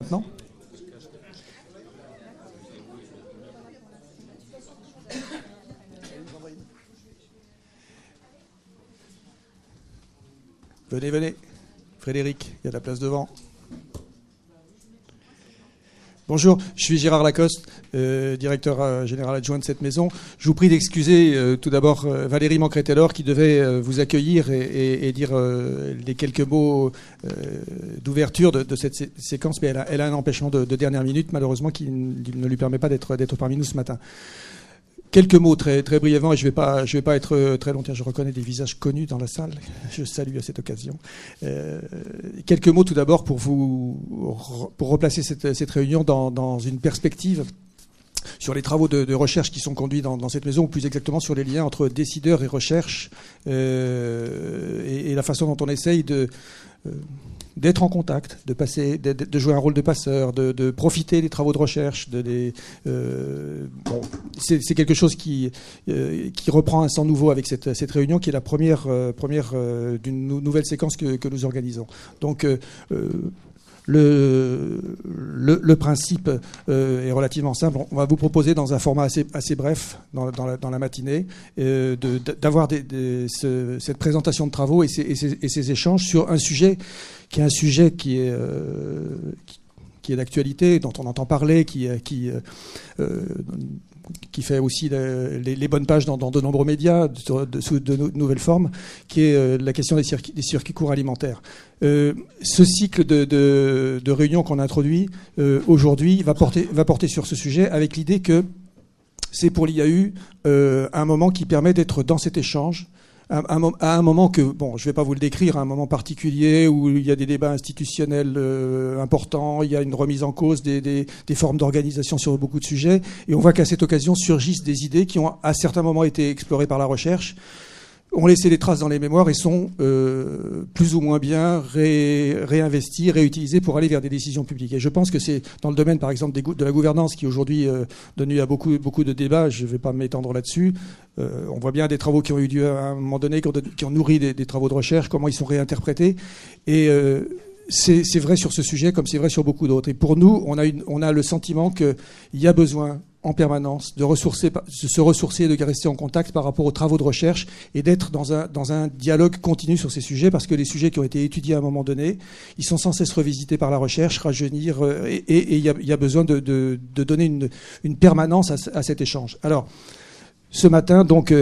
maintenant Venez, venez. Frédéric, il y a de la place devant. Bonjour, je suis Gérard Lacoste, euh, directeur euh, général adjoint de cette maison. Je vous prie d'excuser euh, tout d'abord Valérie Mancret-Taylor qui devait vous accueillir et, dire les quelques mots d'ouverture de, cette séquence, mais elle a, un empêchement de, de, dernière minute, malheureusement, qui ne lui permet pas d'être parmi nous ce matin. Quelques mots très, très brièvement, et je ne vais, pas, je vais pas être euh, très longtemps, je reconnais des visages connus dans la salle, je salue à cette occasion. Euh, quelques mots tout d'abord pour, vous, pour replacer cette, cette réunion dans, dans, une perspective sur les travaux de, recherche qui sont conduits dans, cette maison, ou plus exactement sur les liens entre décideurs et recherche, euh, et, la façon dont on essaye de... d'être en contact, de passer, de, jouer un rôle de passeur, de, profiter des travaux de recherche. De euh, bon, c'est quelque chose qui, euh, qui reprend un sens nouveau avec cette, cette réunion, qui est la première, euh, première d'une nouvelle séquence que, que, nous organisons. Donc le, le, principe est relativement simple. On va vous proposer dans un format assez, assez bref dans, dans, la, matinée euh, d'avoir ce, cette présentation de travaux et ces, échanges sur un sujet qui est un sujet qui est, euh, est d'actualité, dont on entend parler, qui, qui qui fait aussi les, bonnes pages dans, de nombreux médias sous de, nouvelles formes, qui est euh, la question des circuits, courts alimentaires. Euh, ce cycle de, réunions qu'on a introduit euh, aujourd'hui va porter, va porter sur ce sujet avec l'idée que c'est pour l'IAU un moment qui permet d'être dans cet échange, à un moment que, bon, je ne vais pas vous le décrire, à un moment particulier où il y a des débats institutionnels euh, importants, il y a une remise en cause des, des, des formes d'organisation sur beaucoup de sujets, et on voit qu'à cette occasion surgissent des idées qui ont à certains moments été explorées par la recherche, ont laissé des traces dans les mémoires et sont euh, plus ou moins bien ré, réinvestis, réutilisés pour aller vers des décisions publiques. Et je pense que c'est dans le domaine, par exemple, de la gouvernance, qui aujourd'hui euh, donne à beaucoup, beaucoup de débats, je ne vais pas m'étendre là-dessus. Euh, on voit bien des travaux qui ont eu lieu à un moment donné, qui ont, nourri des, des, travaux de recherche, comment ils sont réinterprétés. Et euh, c'est vrai sur ce sujet comme c'est vrai sur beaucoup d'autres. Et pour nous, on a, une, on a le sentiment qu'il y a besoin en permanence, de, ressourcer, se ressourcer, de rester en contact par rapport aux travaux de recherche et d'être dans un, dans un dialogue continu sur ces sujets parce que les sujets qui ont été étudiés à un moment donné, ils sont sans cesse revisités par la recherche, rajeunir euh, et il y, a besoin de, de, de donner une, une permanence à, à, cet échange. Alors, ce matin, donc,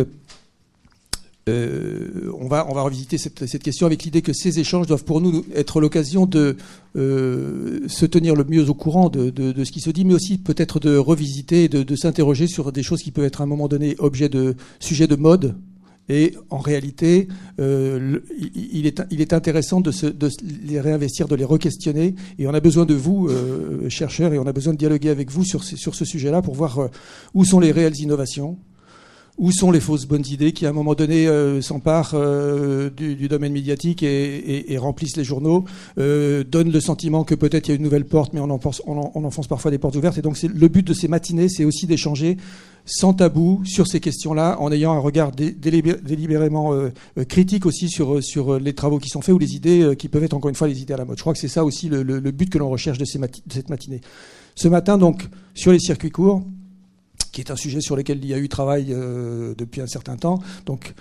euh, on, va, on va revisiter cette, question avec l'idée que ces échanges doivent pour nous être l'occasion de euh, se tenir le mieux au courant de, de, ce qui se dit, mais aussi peut-être de revisiter, de, de s'interroger sur des choses qui peuvent être à un moment donné objet de sujet de mode. Et en réalité, euh, il, est, il est intéressant de, se, de les réinvestir, de les re-questionner. Et on a besoin de vous, chercheurs, et on a besoin de dialoguer avec vous sur, sur ce sujet-là pour voir où sont les réelles innovations, où sont les fausses bonnes idées qui, à un moment donné, euh, s'emparent euh, du, domaine médiatique et, remplissent les journaux, euh, donnent le sentiment que peut-être il y a une nouvelle porte, mais on, enfonce, on, on enfonce parfois des portes ouvertes. Et donc, le but de ces matinées, c'est aussi d'échanger sans tabou sur ces questions-là, en ayant un regard délibérément critique aussi sur, les travaux qui sont faits ou les idées qui peuvent être encore une fois les idées à la mode. Je crois que c'est ça aussi le, but que l'on recherche de, ces de cette matinée. Ce matin, donc, sur les circuits courts, qui est un sujet sur lequel il y a eu travail euh, depuis un certain temps. Donc,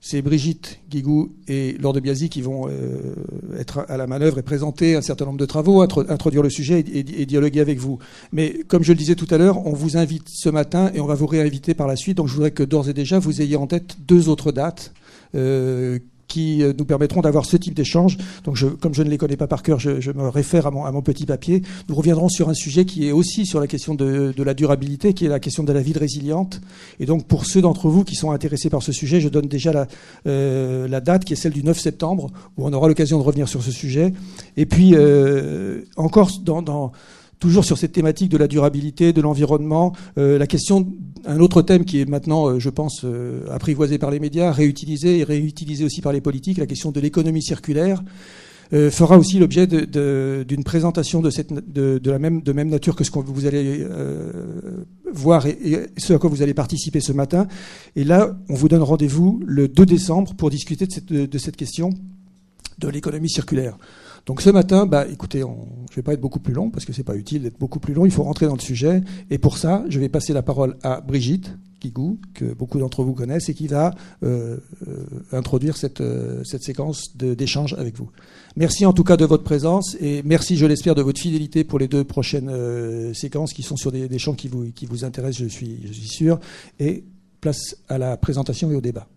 c'est Brigitte Guigou et Laure de Biasi qui vont euh, être à la manœuvre et présenter un certain nombre de travaux, introduire le sujet et, dialoguer avec vous. Mais comme je le disais tout à l'heure, on vous invite ce matin et on va vous réinviter par la suite. Donc je voudrais que d'ores et déjà vous ayez en tête deux autres dates euh, qui euh, nous permettront d'avoir ce type d'échange. Donc, je, comme je ne les connais pas par cœur, je, je me réfère à mon, à mon, petit papier. Nous reviendrons sur un sujet qui est aussi sur la question de, de, la durabilité, qui est la question de la vie résiliente. Et donc, pour ceux d'entre vous qui sont intéressés par ce sujet, je donne déjà la, euh, la date qui est celle du 9 septembre, où on aura l'occasion de revenir sur ce sujet. Et puis, euh, encore dans, dans toujours sur cette thématique de la durabilité, de l'environnement, euh, la question, un autre thème qui est maintenant, euh, je pense, euh, apprivoisé par les médias, réutilisé et réutilisé aussi par les politiques, la question de l'économie circulaire. Fera aussi l'objet d'une présentation de, la même, nature que ce que vous allez voir et, ce à quoi vous allez participer ce matin. Et là, on vous donne rendez-vous le 2 décembre pour discuter de cette question de l'économie circulaire. Donc ce matin, bah, écoutez, on, je ne vais pas être beaucoup plus long parce que c'est pas utile d'être beaucoup plus long. Il faut rentrer dans le sujet. Et pour ça, je vais passer la parole à Brigitte Kigou, que beaucoup d'entre vous connaissent et qui va euh, euh, introduire cette, euh, cette séquence d'échange avec vous. Merci en tout cas de votre présence et merci, je l'espère, de votre fidélité pour les deux prochaines séquences qui sont sur des, des, champs qui vous, qui vous intéressent, je suis, je suis sûr. Et place à la présentation et au débat.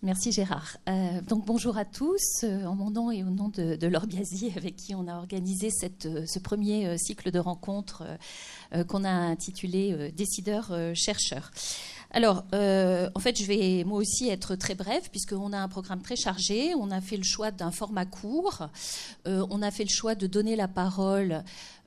Merci Gérard. Euh, donc bonjour à tous, euh, en mon nom et au nom de, de Laure Biasi, avec qui on a organisé euh, ce premier cycle de rencontres qu'on a intitulé Décideurs-chercheurs. Alors, en fait, je vais moi aussi être très bref, puisqu'on a un programme très chargé. On a fait le choix d'un format court. on a fait le choix de donner la parole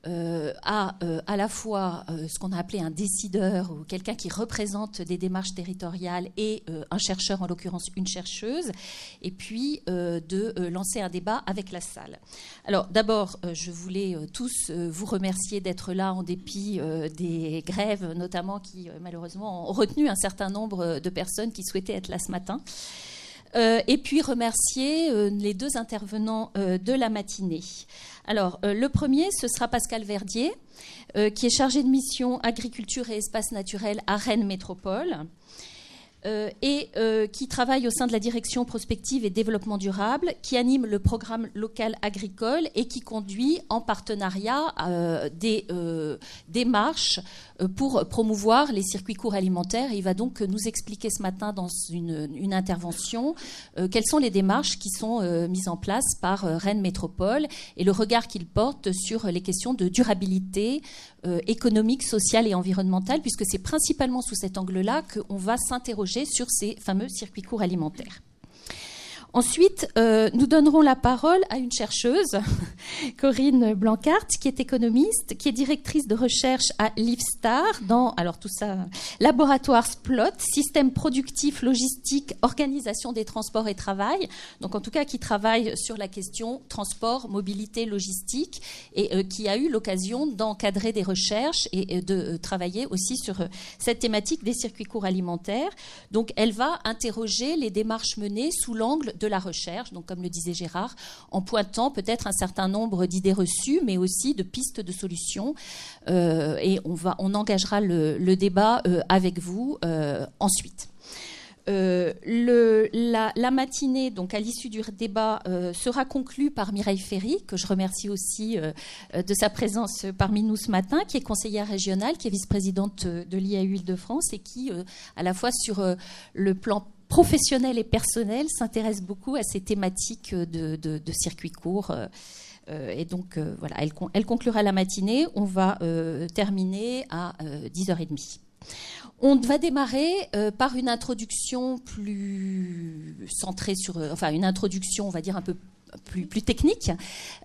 euh, à euh, à la fois euh, ce qu'on a appelé un décideur ou quelqu'un qui représente des démarches territoriales et un chercheur, en l'occurrence une chercheuse, et puis de lancer un débat avec la salle. Alors d'abord, je voulais tous vous remercier d'être là en dépit des grèves, notamment qui malheureusement ont retenu un certain nombre de personnes qui souhaitaient être là ce matin. et puis remercier les deux intervenants de la matinée. Alors, euh, le premier, ce sera Pascal Verdier, euh, qui est chargé de mission agriculture et espace naturel à Rennes Métropole. Euh, et qui travaille au sein de la direction prospective et développement durable, qui anime le programme local agricole et qui conduit en partenariat des démarches euh, pour promouvoir les circuits courts alimentaires. il va donc nous expliquer ce matin dans une, intervention euh, quelles sont les démarches qui sont euh, mises en place par Rennes Métropole et le regard qu'il porte sur les questions de durabilité économique, sociale et environnementale, puisque c'est principalement sous cet angle-là qu'on va s'interroger sur ces fameux circuits courts alimentaires. Ensuite, euh, nous donnerons la parole à une chercheuse, Corinne Blancart, qui est économiste, qui est directrice de recherche à Livestar dans, alors tout ça, laboratoire SPLOT, système productif, logistique, organisation des transports et travail. Donc en tout cas, qui travaille sur la question transport, mobilité, logistique, et euh, qui a eu l'occasion d'encadrer des recherches et, de euh, travailler aussi sur cette thématique des circuits courts alimentaires. Donc elle va interroger les démarches menées sous l'angle de la recherche, donc comme le disait Gérard, en pointant peut-être un certain nombre d'idées reçues, mais aussi de pistes de solutions. Euh, et on, va, on engagera le, débat euh, avec vous euh, ensuite. le, la, matinée, donc à l'issue du débat, sera conclue par Mireille Ferry, que je remercie aussi de sa présence parmi nous ce matin, qui est conseillère régionale, qui est vice-présidente de l'IAU Île-de-France et qui, à la fois sur le plan professionnelle et personnelle s'intéresse beaucoup à ces thématiques de, de, courts. Euh, euh, et donc, euh, voilà, elle, conclura la matinée. On va terminer à 10h30. On va démarrer par une introduction plus centrée sur, enfin une introduction, on va dire un peu plus, technique,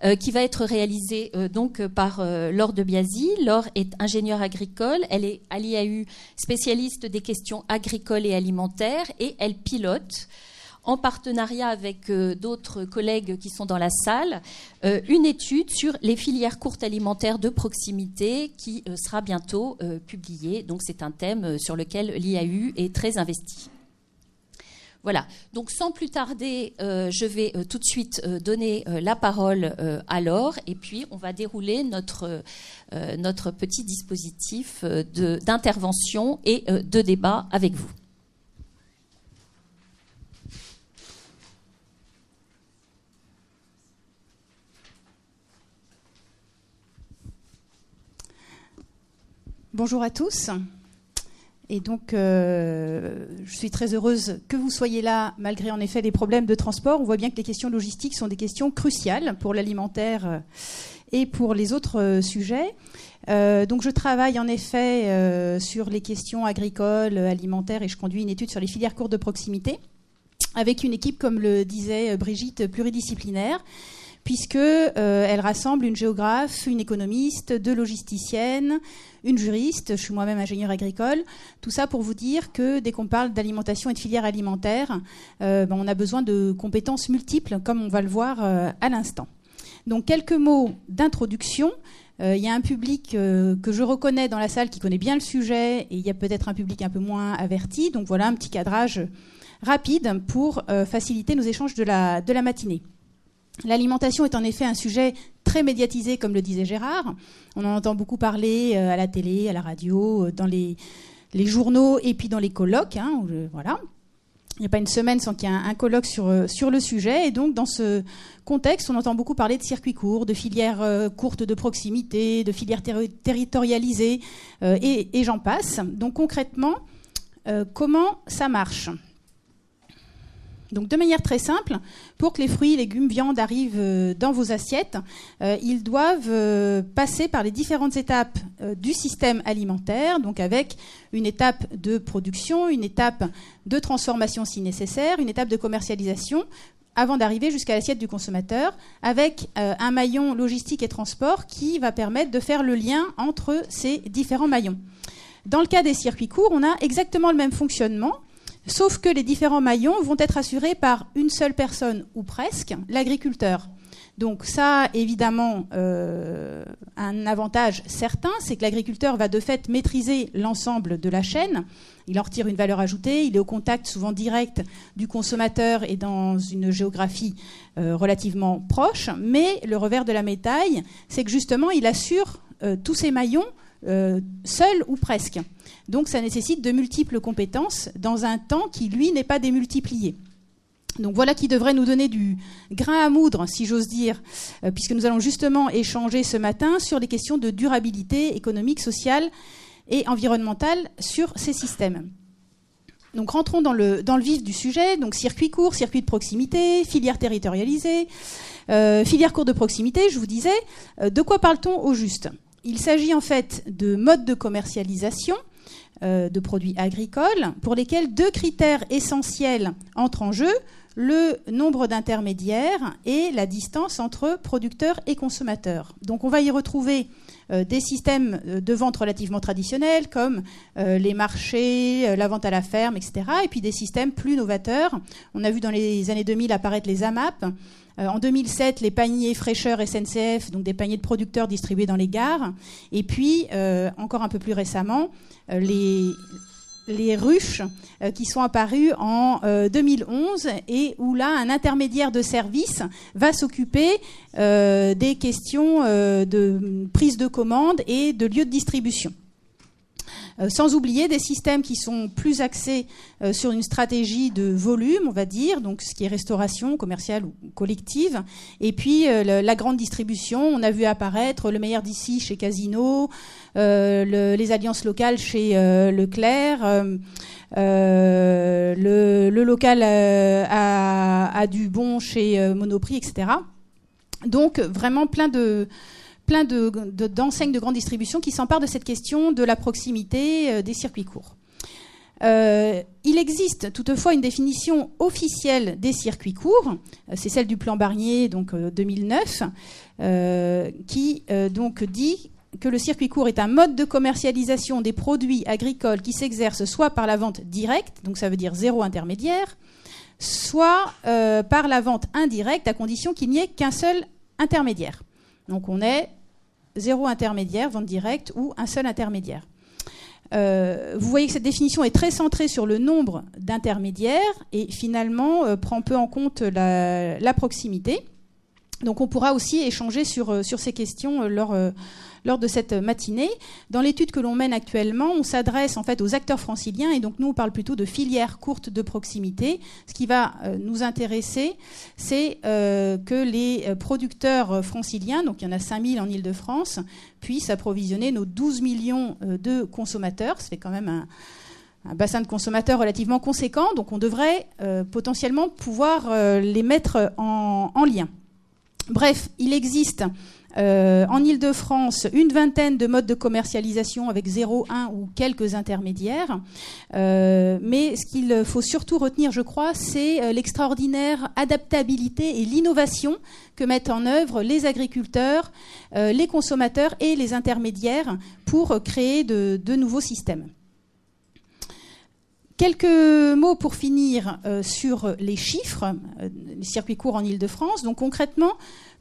euh, qui va être réalisée euh, donc par euh, Laure de Biasi. Laure est ingénieure agricole, elle est à l'IAU spécialiste des questions agricoles et alimentaires et elle pilote en partenariat avec d'autres collègues qui sont dans la salle, une étude sur les filières courtes alimentaires de proximité qui sera bientôt publiée. Donc c'est un thème sur lequel l'IAU est très investi. Voilà. Donc sans plus tarder, euh, je vais euh, tout de suite euh, donner la parole à Laure et puis on va dérouler notre, notre petit dispositif d'intervention et de débat avec vous. Bonjour à tous. Et donc, euh, je suis très heureuse que vous soyez là, malgré en effet les problèmes de transport. On voit bien que les questions logistiques sont des questions cruciales pour l'alimentaire euh, et pour les autres euh, sujets. donc, je travaille en effet sur les questions agricoles, alimentaires, et je conduis une étude sur les filières courtes de proximité, avec une équipe, comme le disait Brigitte, pluridisciplinaire puisque elle rassemble une géographe, une économiste, deux logisticiennes, une juriste, je suis moi-même ingénieure agricole. Tout ça pour vous dire que dès qu'on parle d'alimentation et de filière alimentaire, euh, ben, on a besoin de compétences multiples, comme on va le voir euh, à l'instant. Donc quelques mots d'introduction. Euh, il y a un public que je reconnais dans la salle qui connaît bien le sujet et il y a peut-être un public un peu moins averti. Donc voilà un petit cadrage rapide pour faciliter nos échanges de la matinée. L'alimentation est en effet un sujet très médiatisé, comme le disait Gérard. On en entend beaucoup parler à la télé, à la radio, dans les, journaux et puis dans les colloques. Hein, voilà. Il n'y a pas une semaine sans qu'il y ait un, colloque sur, euh, sur le sujet. Et donc, dans ce contexte, on entend beaucoup parler de circuits courts, de filières euh, courtes de proximité, de filières territorialisées, euh, et j'en passe. Donc, concrètement, comment ça marche? Donc de manière très simple, pour que les fruits, légumes, viandes arrivent euh, dans vos assiettes, euh, ils doivent euh, passer par les différentes étapes du système alimentaire, donc avec une étape de production, une étape de transformation si nécessaire, une étape de commercialisation, avant d'arriver jusqu'à l'assiette du consommateur, avec un maillon logistique et transport qui va permettre de faire le lien entre ces différents maillons. Dans le cas des circuits courts, on a exactement le même fonctionnement Sauf que les différents maillons vont être assurés par une seule personne, ou presque, l'agriculteur. Donc ça évidemment euh, un avantage certain, c'est que l'agriculteur va de fait maîtriser l'ensemble de la chaîne. Il en retire une valeur ajoutée, il est au contact souvent direct du consommateur et dans une géographie euh, relativement proche. Mais le revers de la médaille, c'est que justement, il assure euh, tous ces maillons seul ou presque. Donc ça nécessite de multiples compétences dans un temps qui, lui, n'est pas démultiplié. Donc voilà qui devrait nous donner du grain à moudre, si j'ose dire, euh, puisque nous allons justement échanger ce matin sur les questions de durabilité économique, sociale et environnementale sur ces systèmes. Donc rentrons dans le, dans le vif du sujet, donc circuit court, circuit de proximité, filière territorialisée, euh, filière court de proximité, je vous disais, euh, de quoi parle-t-on au juste? Il s'agit en fait de modes de commercialisation euh, de produits agricoles pour lesquels deux critères essentiels entrent en jeu le nombre d'intermédiaires et la distance entre producteurs et consommateurs. Donc on va y retrouver euh, des systèmes euh, de vente relativement traditionnels comme les marchés, la vente à la ferme, etc. Et puis des systèmes plus novateurs. On a vu dans les années 2000 apparaître les AMAP. En 2007, les paniers fraîcheurs SNCF, donc des paniers de producteurs distribués dans les gares. Et puis, encore un peu plus récemment, euh, les, ruches euh, qui sont apparues en 2011 euh, et où là un intermédiaire de service va s'occuper des questions de prise de commande et de lieu de distribution. Euh, sans oublier des systèmes qui sont plus axés euh, sur une stratégie de volume, on va dire, donc ce qui est restauration commerciale ou collective, et puis euh, la grande distribution. On a vu apparaître le meilleur d'ici chez Casino, les alliances locales chez Leclerc. le, local à, à Dubon chez Monoprix, etc. Donc vraiment plein de, plein d'enseignes de, de, grande distribution qui s'emparent de cette question de la proximité euh, des circuits courts. Euh, il existe toutefois une définition officielle des circuits courts, euh, c'est celle du plan Barnier, donc 2009, qui donc dit que le circuit court est un mode de commercialisation des produits agricoles qui s'exerce soit par la vente directe, donc ça veut dire zéro intermédiaire, soit par la vente indirecte à condition qu'il n'y ait qu'un seul intermédiaire. Donc on est zéro intermédiaire, vente directe ou un seul intermédiaire. Euh, vous voyez que cette définition est très centrée sur le nombre d'intermédiaires et finalement euh, prend peu en compte la, proximité. Donc on pourra aussi échanger sur, euh, ces questions lors, lors de cette matinée. Dans l'étude que l'on mène actuellement, on s'adresse en fait aux acteurs franciliens et donc nous on parle plutôt de filières courtes de proximité. Ce qui va euh, nous intéresser, c'est euh, que les euh, producteurs franciliens, donc il y en a 5000 en Ile-de-France, puissent approvisionner nos 12 millions de consommateurs. Fait quand même un, bassin de consommateurs relativement conséquent, donc on devrait potentiellement pouvoir les mettre en lien. Bref, il existe euh, en Ile-de-France, une vingtaine de modes de commercialisation avec 0, 1 ou quelques intermédiaires. Euh, mais ce qu'il faut surtout retenir, je crois, c'est euh, l'extraordinaire adaptabilité et l'innovation que mettent en œuvre les agriculteurs, les consommateurs et les intermédiaires pour créer de nouveaux systèmes. Quelques mots pour finir sur les chiffres, les circuits courts en Ile-de-France. Donc concrètement,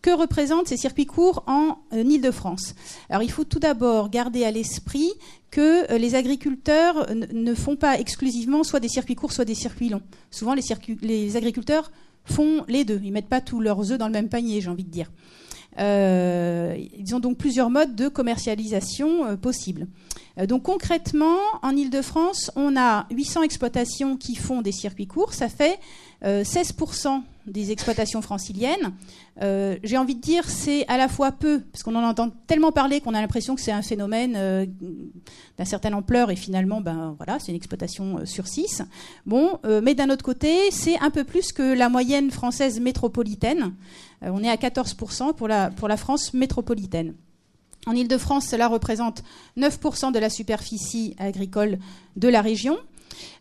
que représentent ces circuits courts en Ile-de-France? Alors il faut tout d'abord garder à l'esprit que les agriculteurs ne font pas exclusivement soit des circuits courts, soit des circuits longs. Souvent, les, les agriculteurs font les deux. Ils mettent pas tous leurs œufs dans le même panier, j'ai envie de dire. Euh, ils ont donc plusieurs modes de commercialisation euh, possibles. Euh, donc concrètement, en Ile-de-France, on a 800 exploitations qui font des circuits courts. Ça fait 16% des exploitations franciliennes. J'ai envie de dire c'est à la fois peu, parce qu'on en entend tellement parler qu'on a l'impression que c'est un phénomène d'une certaine ampleur et finalement, ben voilà, c'est une exploitation sur 6. Bon, mais d'un autre côté, c'est un peu plus que la moyenne française métropolitaine. Euh, on est à 14% pour la, France métropolitaine. En Ile-de-France, cela représente 9% de la superficie agricole de la région.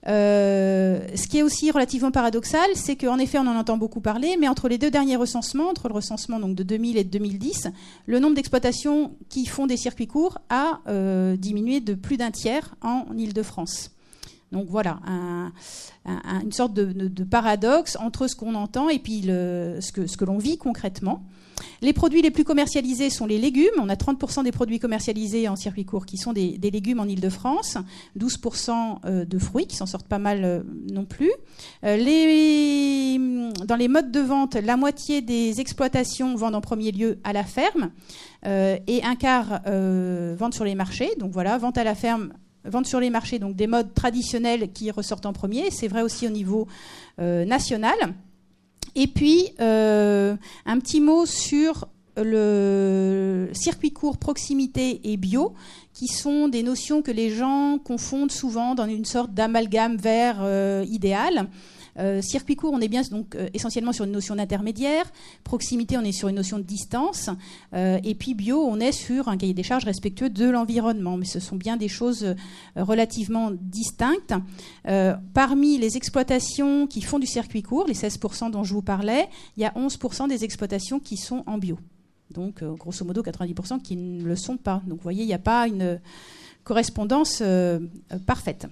Euh, ce qui est aussi relativement paradoxal, c'est qu'en effet, on en entend beaucoup parler, mais entre les deux derniers recensements, entre le recensement de 2000 et de 2010, le nombre d'exploitations qui font des circuits courts a euh, diminué de plus d'un tiers en Ile-de-France. Donc voilà, une sorte de, paradoxe entre ce qu'on entend et puis ce que, l'on vit concrètement. Les produits les plus commercialisés sont les légumes. On a 30% des produits commercialisés en circuit court qui sont des, légumes en Ile-de-France, 12% euh, de fruits qui s'en sortent pas mal euh, non plus. Euh, dans les modes de vente, la moitié des exploitations vendent en premier lieu à la ferme et un quart vendent sur les marchés. Donc voilà, vente à la ferme vente sur les marchés, donc des modes traditionnels qui ressortent en premier. C'est vrai aussi au niveau euh, national. Et puis, euh, un petit mot sur le circuit court, proximité et bio, qui sont des notions que les gens confondent souvent dans une sorte d'amalgame vert euh, idéal. Euh, circuit court, on est bien donc euh, essentiellement sur une notion d'intermédiaire. Proximité, on est sur une notion de distance. Euh, et puis bio, on est sur un cahier des charges respectueux de l'environnement. Mais ce sont bien des choses relativement distinctes. parmi les exploitations qui font du circuit court, les 16% dont je vous parlais, il y a 11% des exploitations qui sont en bio. Donc, grosso modo, 90% qui ne le sont pas. Donc, vous voyez, il n'y a pas une correspondance parfaite.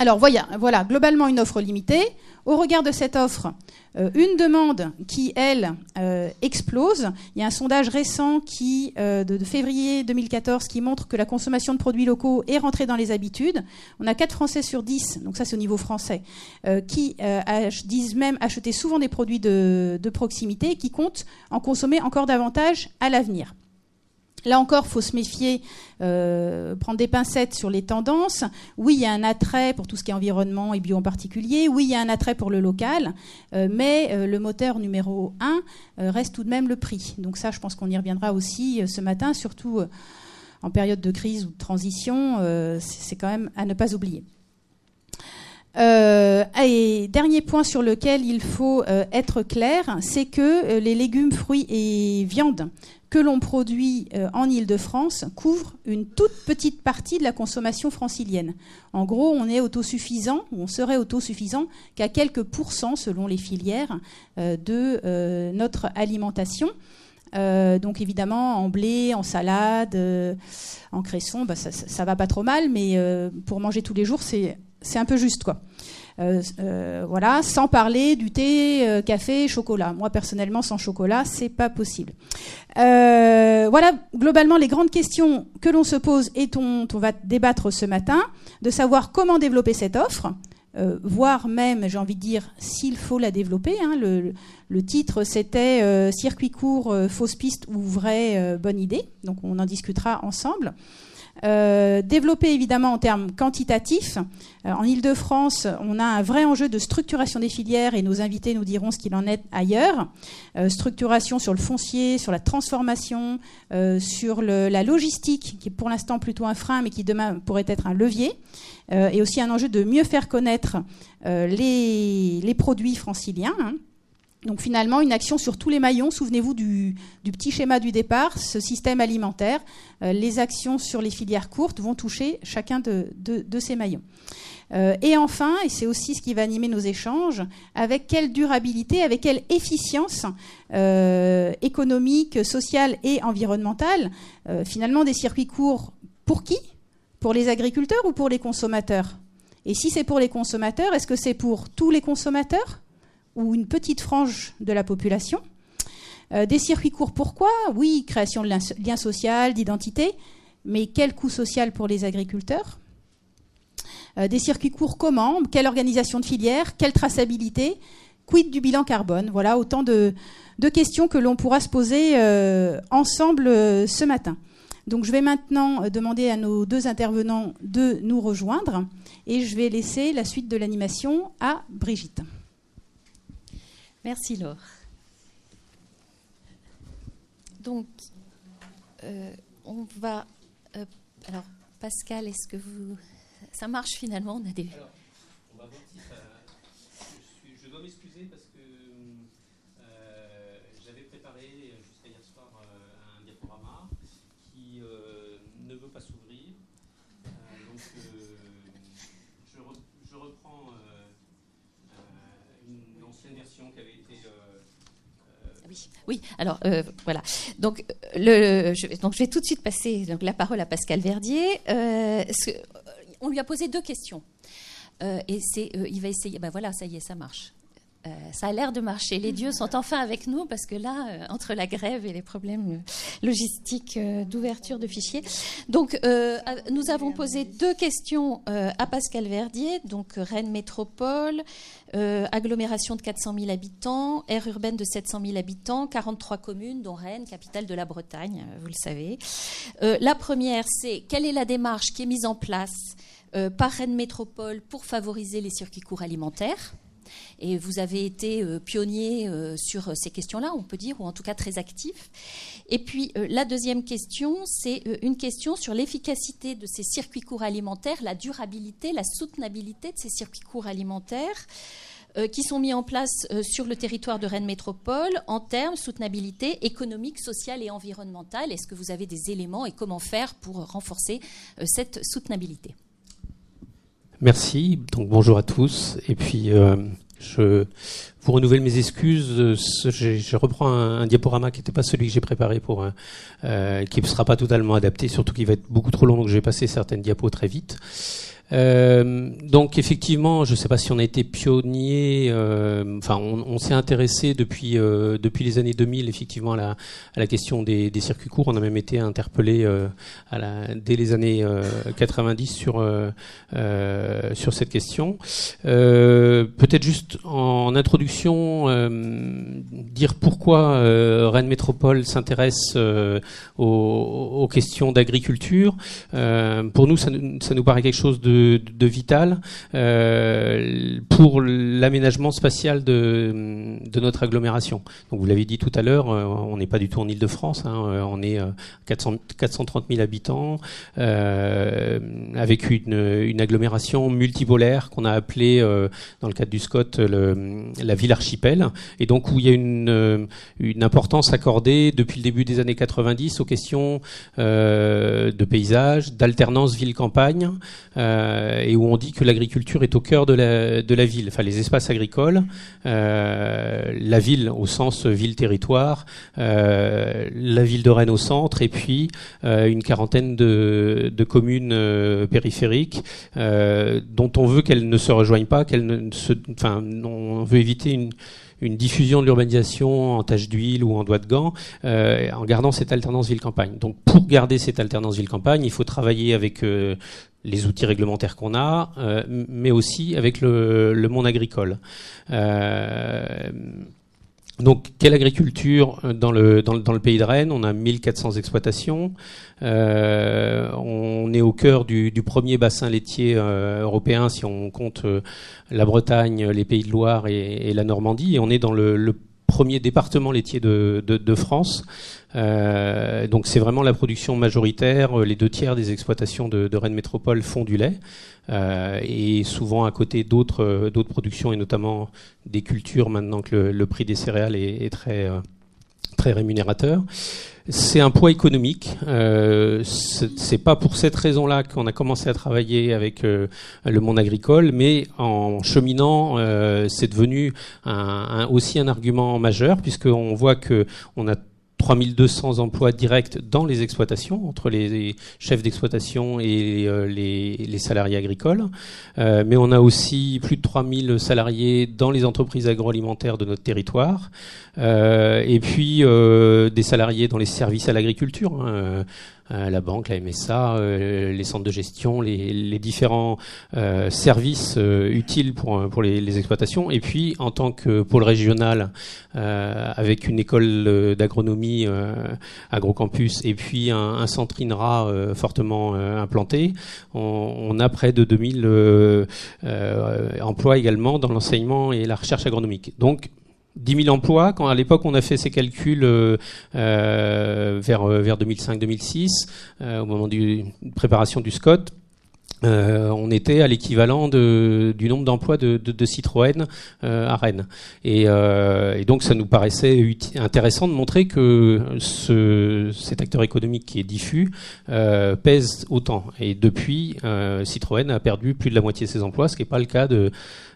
Alors voilà, globalement une offre limitée. Au regard de cette offre, euh, une demande qui, elle, euh, explose. Il y a un sondage récent qui, euh, de, février 2014 qui montre que la consommation de produits locaux est rentrée dans les habitudes. On a 4 Français sur 10, donc ça c'est au niveau français, qui disent même acheter souvent des produits de proximité et qui comptent en consommer encore davantage à l'avenir. Là encore, faut se méfier, euh, prendre des pincettes sur les tendances. Oui, il y a un attrait pour tout ce qui est environnement et bio en particulier. Oui, il y a un attrait pour le local, euh, mais euh, le moteur numéro un reste tout de même le prix. Donc ça, je pense qu'on y reviendra aussi ce matin, surtout en période de crise ou de transition. c'est quand même à ne pas oublier. et dernier point sur lequel il faut être clair, c'est que les légumes, fruits et viandes que l'on produit euh, en Île-de-France couvre une toute petite partie de la consommation francilienne. En gros, on est autosuffisant, ou on serait autosuffisant qu'à quelques pourcents, selon les filières, euh, de euh, notre alimentation. donc évidemment, en blé, en salade, en cresson, bah, ça, ça, va pas trop mal, mais pour manger tous les jours, c'est un peu juste, quoi. Euh, euh, voilà, sans parler du thé, euh, café, chocolat. Moi personnellement, sans chocolat, c'est pas possible. voilà, globalement, les grandes questions que l'on se pose et dont on va débattre ce matin, de savoir comment développer cette offre. voire même, j'ai envie de dire, s'il faut la développer. Hein, le, le, titre, c'était Circuit court, fausse piste ou vraie bonne idée. Donc on en discutera ensemble. Euh, développer évidemment en termes quantitatifs. Euh, en Ile-de-France, on a un vrai enjeu de structuration des filières et nos invités nous diront ce qu'il en est ailleurs. Euh, structuration sur le foncier, sur la transformation, sur la logistique, qui est pour l'instant plutôt un frein, mais qui demain pourrait être un levier. et aussi un enjeu de mieux faire connaître les, produits franciliens. Hein. Donc finalement, une action sur tous les maillons. Souvenez-vous du, petit schéma du départ, ce système alimentaire. Euh, les actions sur les filières courtes vont toucher chacun de, ces maillons. Euh, et enfin, et c'est aussi ce qui va animer nos échanges, avec quelle durabilité, avec quelle efficience euh, économique, sociale et environnementale, finalement des circuits courts pour qui? Pour les agriculteurs ou pour les consommateurs? Et si c'est pour les consommateurs, est-ce que c'est pour tous les consommateurs? Ou une petite frange de la population. Euh, Des circuits courts, pourquoi? Oui, création de liens sociaux, d'identité, mais quel coût social pour les agriculteurs? Euh, Des circuits courts comment? Quelle organisation de filière? Quelle traçabilité? Quid du bilan carbone? Voilà autant de, questions que l'on pourra se poser euh, ensemble ce matin. Donc je vais maintenant demander à nos deux intervenants de nous rejoindre et je vais laisser la suite de l'animation à Brigitte. Merci Laure. Donc, euh, on va. Euh, alors, Pascal, est-ce que vous. Ça marche finalement? On a des. Alors, on va voir si ça. Je, je dois m'excuser parce que euh, j'avais préparé jusqu'à hier soir un diaporama qui ne veut pas s'ouvrir. donc, je, je, reprends une ancienne version qui avait été oui, oui. Alors euh, voilà. Je, donc je vais tout de suite passer donc, la parole à Pascal Verdier. Euh, on lui a posé deux questions. Euh, et c'est, il va essayer. Ben voilà, ça y est, ça marche. Euh, ça a l'air de marcher. Les dieux sont enfin avec nous parce que là, euh, entre la grève et les problèmes euh, logistiques d'ouverture de fichiers. Donc, nous avons posé deux questions à Pascal Verdier, donc Rennes Métropole, agglomération de 400 000 habitants, aire urbaine de 700 000 habitants, 43 communes, dont Rennes, capitale de la Bretagne, vous le savez. la première, c'est quelle est la démarche qui est mise en place par Rennes Métropole pour favoriser les circuits courts alimentaires? Et vous avez été euh, pionnier euh, sur ces questions-là, on peut dire, ou en tout cas très actif. Et puis euh, la deuxième question, c'est une question sur l'efficacité de ces circuits courts alimentaires, la durabilité, la soutenabilité de ces circuits courts alimentaires qui sont mis en place sur le territoire de Rennes Métropole en termes de soutenabilité économique, sociale et environnementale. Est-ce que vous avez des éléments et comment faire pour renforcer cette soutenabilité? Merci. Donc bonjour à tous. Et puis je vous renouvelle mes excuses. Je, reprends un, diaporama qui n'était pas celui que j'ai préparé pour, euh, qui ne sera pas totalement adapté, surtout qu'il va être beaucoup trop long, donc je vais passer certaines diapos très vite. Euh, donc effectivement, je ne sais pas si on a été pionnier. Euh, enfin, on, s'est intéressé depuis euh, depuis les années 2000 effectivement à la, question des, circuits courts. On a même été interpellé dès les années 90 sur sur cette question. Peut-être juste en, introduction dire pourquoi Rennes Métropole s'intéresse aux, aux, questions d'agriculture. pour nous, ça, ça nous paraît quelque chose de de, vital euh, pour l'aménagement spatial de, notre agglomération. Donc vous l'avez dit tout à l'heure, euh, on n'est pas du tout en Ile-de-France, hein, euh, on est 400, 430 000 habitants avec une, agglomération multipolaire qu'on a appelée dans le cadre du SCOT la ville archipel, et donc où il y a une, importance accordée depuis le début des années 90 aux questions de paysage, d'alternance ville-campagne. Et où on dit que l'agriculture est au cœur de la, de la ville, enfin les espaces agricoles, euh, la ville au sens ville-territoire, euh, la ville de Rennes au centre, et puis une quarantaine de, de communes périphériques dont on veut qu'elles ne se rejoignent pas, qu'elles ne se, enfin, on veut éviter une une diffusion de l'urbanisation en tâche d'huile ou en doigt de gants, euh, en gardant cette alternance ville-campagne. Donc pour garder cette alternance ville-campagne, il faut travailler avec euh, les outils réglementaires qu'on a, euh, mais aussi avec le monde agricole. Euh, donc, quelle agriculture dans le, dans, dans, le pays de Rennes? On a 1400 exploitations. Euh, on est au cœur du, du premier bassin laitier euh, européen, si on compte euh, la Bretagne, les Pays de Loire et, la Normandie. Et on est dans le, le premier département laitier de, France. Euh, donc c'est vraiment la production majoritaire. Les deux tiers des exploitations de, Rennes Métropole font du lait. Euh, et souvent à côté d'autres productions et notamment des cultures maintenant que le, prix des céréales est, est très euh, très rémunérateur. C'est un poids économique. Euh, c'est pas pour cette raison-là qu'on a commencé à travailler avec euh, le monde agricole, mais en cheminant, euh, c'est devenu un, un, aussi un argument majeur puisqu'on voit que on a 3200 emplois directs dans les exploitations, entre les chefs d'exploitation et les, les, salariés agricoles. mais on a aussi plus de 3000 salariés dans les entreprises agroalimentaires de notre territoire. et puis des salariés dans les services à l'agriculture. Hein, euh, la banque, la MSA, euh, les centres de gestion, les, différents euh, services utiles pour, pour les, exploitations. Et puis, en tant que pôle régional, avec une école d'agronomie agrocampus et puis un, centre INRA fortement implanté, on, a près de 2000 emplois également dans l'enseignement et la recherche agronomique. Donc, 10 000 emplois. Quand à l'époque on a fait ces calculs euh, euh vers euh, vers 2005-2006, euh, au moment du préparation du SCOT, euh, on était à l'équivalent du nombre d'emplois de, Citroën euh, à Rennes. Et, euh, et, donc ça nous paraissait intéressant de montrer que ce, cet acteur économique qui est diffus pèse autant. Et depuis, Citroën a perdu plus de la moitié de ses emplois, ce qui n'est pas le cas de,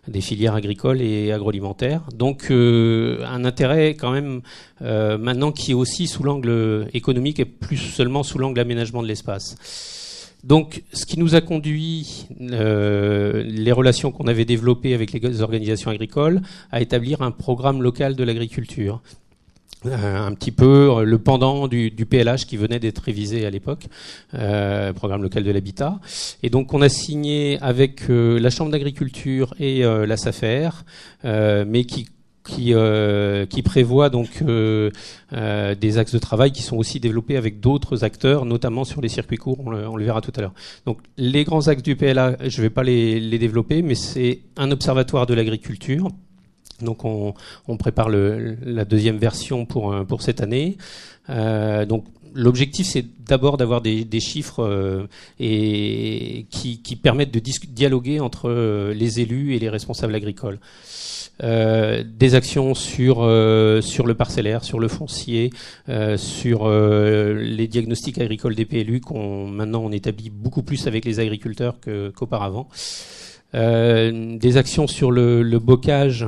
des filières agricoles et agroalimentaires. Donc un intérêt quand même maintenant qui est aussi sous l'angle économique et plus seulement sous l'angle aménagement de l'espace. Donc, ce qui nous a conduit, euh, les relations qu'on avait développées avec les organisations agricoles, à établir un programme local de l'agriculture. Euh, un petit peu euh, le pendant du, PLH qui venait d'être révisé à l'époque, programme local de l'habitat. Et donc on a signé avec la Chambre d'agriculture et la SAFER, mais qui qui, euh, qui prévoit donc euh, euh, des axes de travail qui sont aussi développés avec d'autres acteurs, notamment sur les circuits courts, on le, on le verra tout à l'heure. Donc les grands axes du PLA, je ne vais pas les, les développer, mais c'est un observatoire de l'agriculture. Donc on, on prépare le, la deuxième version pour, pour cette année. Euh, donc l'objectif, c'est d'abord d'avoir des, chiffres euh, et qui, qui, permettent de dialoguer entre les élus et les responsables agricoles. Euh, des actions sur euh, sur le parcellaire, sur le foncier, euh, sur les diagnostics agricoles des PLU qu'on maintenant on établit beaucoup plus avec les agriculteurs qu'auparavant. Euh, des actions sur le, le bocage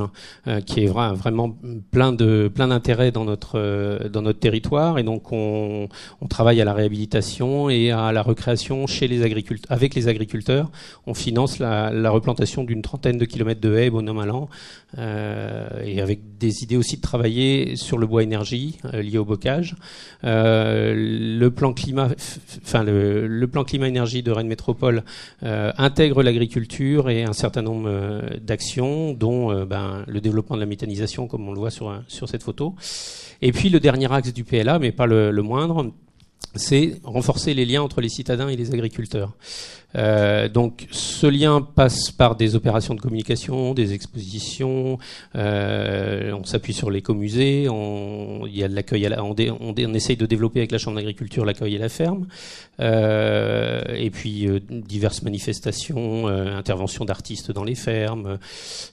euh, qui est vraiment plein de plein d'intérêt dans notre euh, dans notre territoire. Et donc on, on, travaille à la réhabilitation et à la recréation chez les agriculteurs avec les agriculteurs. On finance la, la replantation d'une trentaine de kilomètres de haies bonhomme à l'an et avec des idées aussi de travailler sur le bois énergie lié au bocage. Le plan climat enfin le, le, plan climat énergie de Rennes Métropole intègre l'agriculture un certain nombre euh, d'actions, dont euh, ben, le développement de la méthanisation, comme on le voit sur, cette photo. Et puis le dernier axe du PLA, mais pas le moindre, c'est renforcer les liens entre les citadins et les agriculteurs. Euh, donc ce lien passe par des opérations de communication, des expositions, euh, on s'appuie sur l'écomusée, on, on, essaye de développer avec la Chambre d'agriculture l'accueil à la ferme, euh, et puis diverses manifestations, interventions d'artistes dans les fermes,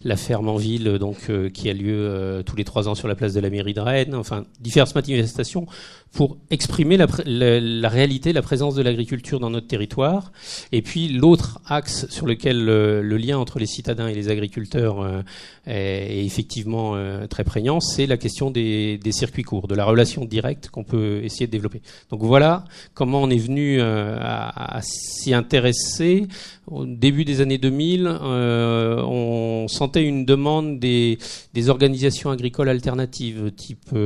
la ferme en ville donc qui a lieu tous les trois ans sur la place de la mairie de Rennes, enfin diverses manifestations pour exprimer la, la, la réalité, la présence de l'agriculture dans notre territoire, et puis puis l'autre axe sur lequel le, lien entre les citadins et les agriculteurs euh, est, effectivement euh, très prégnant, c'est la question des, circuits courts, de la relation directe qu'on peut essayer de développer. Donc voilà comment on est venu euh, à, s'y intéresser. Au début des années 2000, on sentait une demande des, organisations agricoles alternatives, type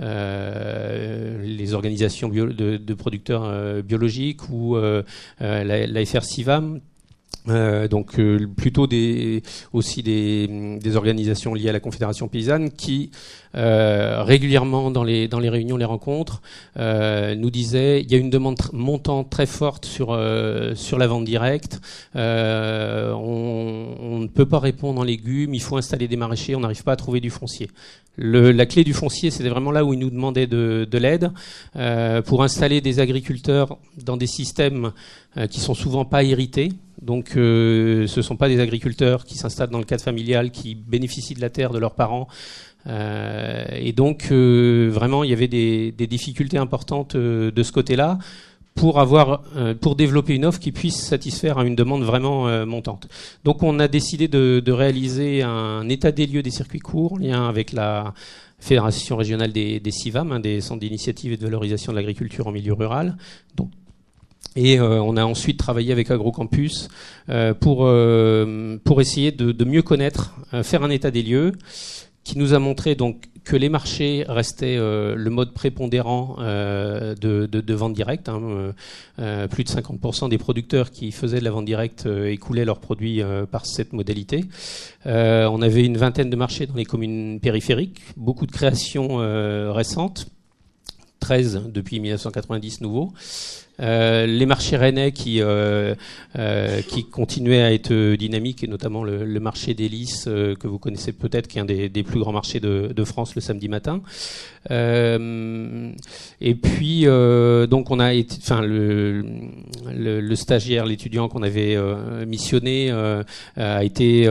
les organisations de, producteurs biologiques ou la, la FR euh, donc euh, plutôt des aussi des, des, organisations liées à la Confédération paysanne qui euh, régulièrement dans les dans les réunions, les rencontres, euh, nous disaient il y a une demande montante très forte sur euh, sur la vente directe. On, on, ne peut pas répondre en légumes, il faut installer des maraîchers, on n'arrive pas à trouver du foncier. Le, la clé du foncier, c'était vraiment là où ils nous demandaient de, de l'aide pour installer des agriculteurs dans des systèmes qui sont souvent pas hérités. Donc, euh, ce ne sont pas des agriculteurs qui s'installent dans le cadre familial, qui bénéficient de la terre de leurs parents. Euh, et donc, euh, vraiment, il y avait des, difficultés importantes de ce côté-là pour avoir, pour développer une offre qui puisse satisfaire à une demande vraiment montante. Donc, on a décidé de, réaliser un état des lieux des circuits courts en lien avec la Fédération régionale des, des CIVAM, hein, des centres d'initiative et de valorisation de l'agriculture en milieu rural. Et euh, on a ensuite travaillé avec AgroCampus euh, pour, euh, pour essayer de, de mieux connaître, faire un état des lieux, qui nous a montré donc que les marchés restaient le mode prépondérant de, de, de, vente directe. Hein, plus de 50% des producteurs qui faisaient de la vente directe écoulaient leurs produits par cette modalité. on avait une vingtaine de marchés dans les communes périphériques, beaucoup de créations récentes, 13 depuis 1990 nouveaux. Euh, les marchés rennais qui, euh, euh, qui continuaient à être dynamiques, et notamment le, marché d'Hélice, euh, que vous connaissez peut-être, qui est un des, des plus grands marchés de, France le samedi matin. Et puis, donc, on a été, enfin, le stagiaire, l'étudiant qu'on avait missionné, a été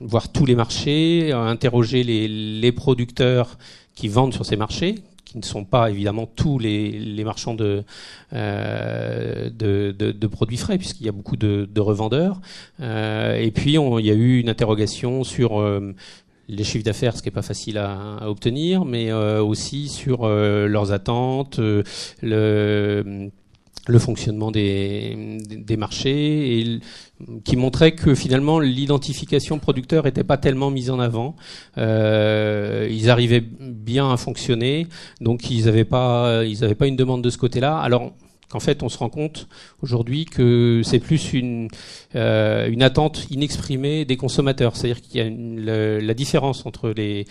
voir tous les marchés, a interrogé les, les producteurs qui vendent sur ces marchés, qui ne sont pas évidemment tous les, les marchands de, euh, de, de, de, produits frais, puisqu'il y a beaucoup de, de revendeurs. Euh, et puis, on, il y a eu une interrogation sur euh, les chiffres d'affaires, ce qui n'est pas facile à, à obtenir, mais euh, aussi sur euh, leurs attentes, le le fonctionnement des, des marchés et qui montrait que finalement l'identification producteur n'était pas tellement mise en avant. Euh, ils arrivaient bien à fonctionner, donc ils n'avaient pas, ils avaient pas une demande de ce côté-là. Alors qu'en fait, on se rend compte aujourd'hui que c'est plus une, euh, une attente inexprimée des consommateurs. C'est-à-dire qu'il y a une, la différence entre les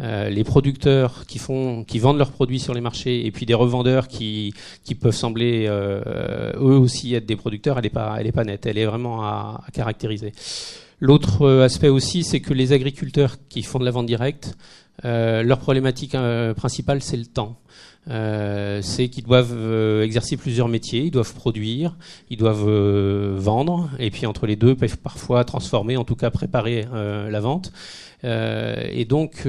euh, les producteurs qui font, qui vendent leurs produits sur les marchés, et puis des revendeurs qui, peuvent sembler euh, eux aussi être des producteurs, elle n'est pas, elle est pas nette. Elle est vraiment à, caractériser. L'autre euh, aspect aussi, c'est que les agriculteurs qui font de la vente directe, leur problématique principale, c'est le temps. Euh, c'est qu'ils doivent exercer plusieurs métiers, ils doivent produire, ils doivent vendre, et puis entre les deux, peuvent parfois transformer, en tout cas préparer la vente. Et donc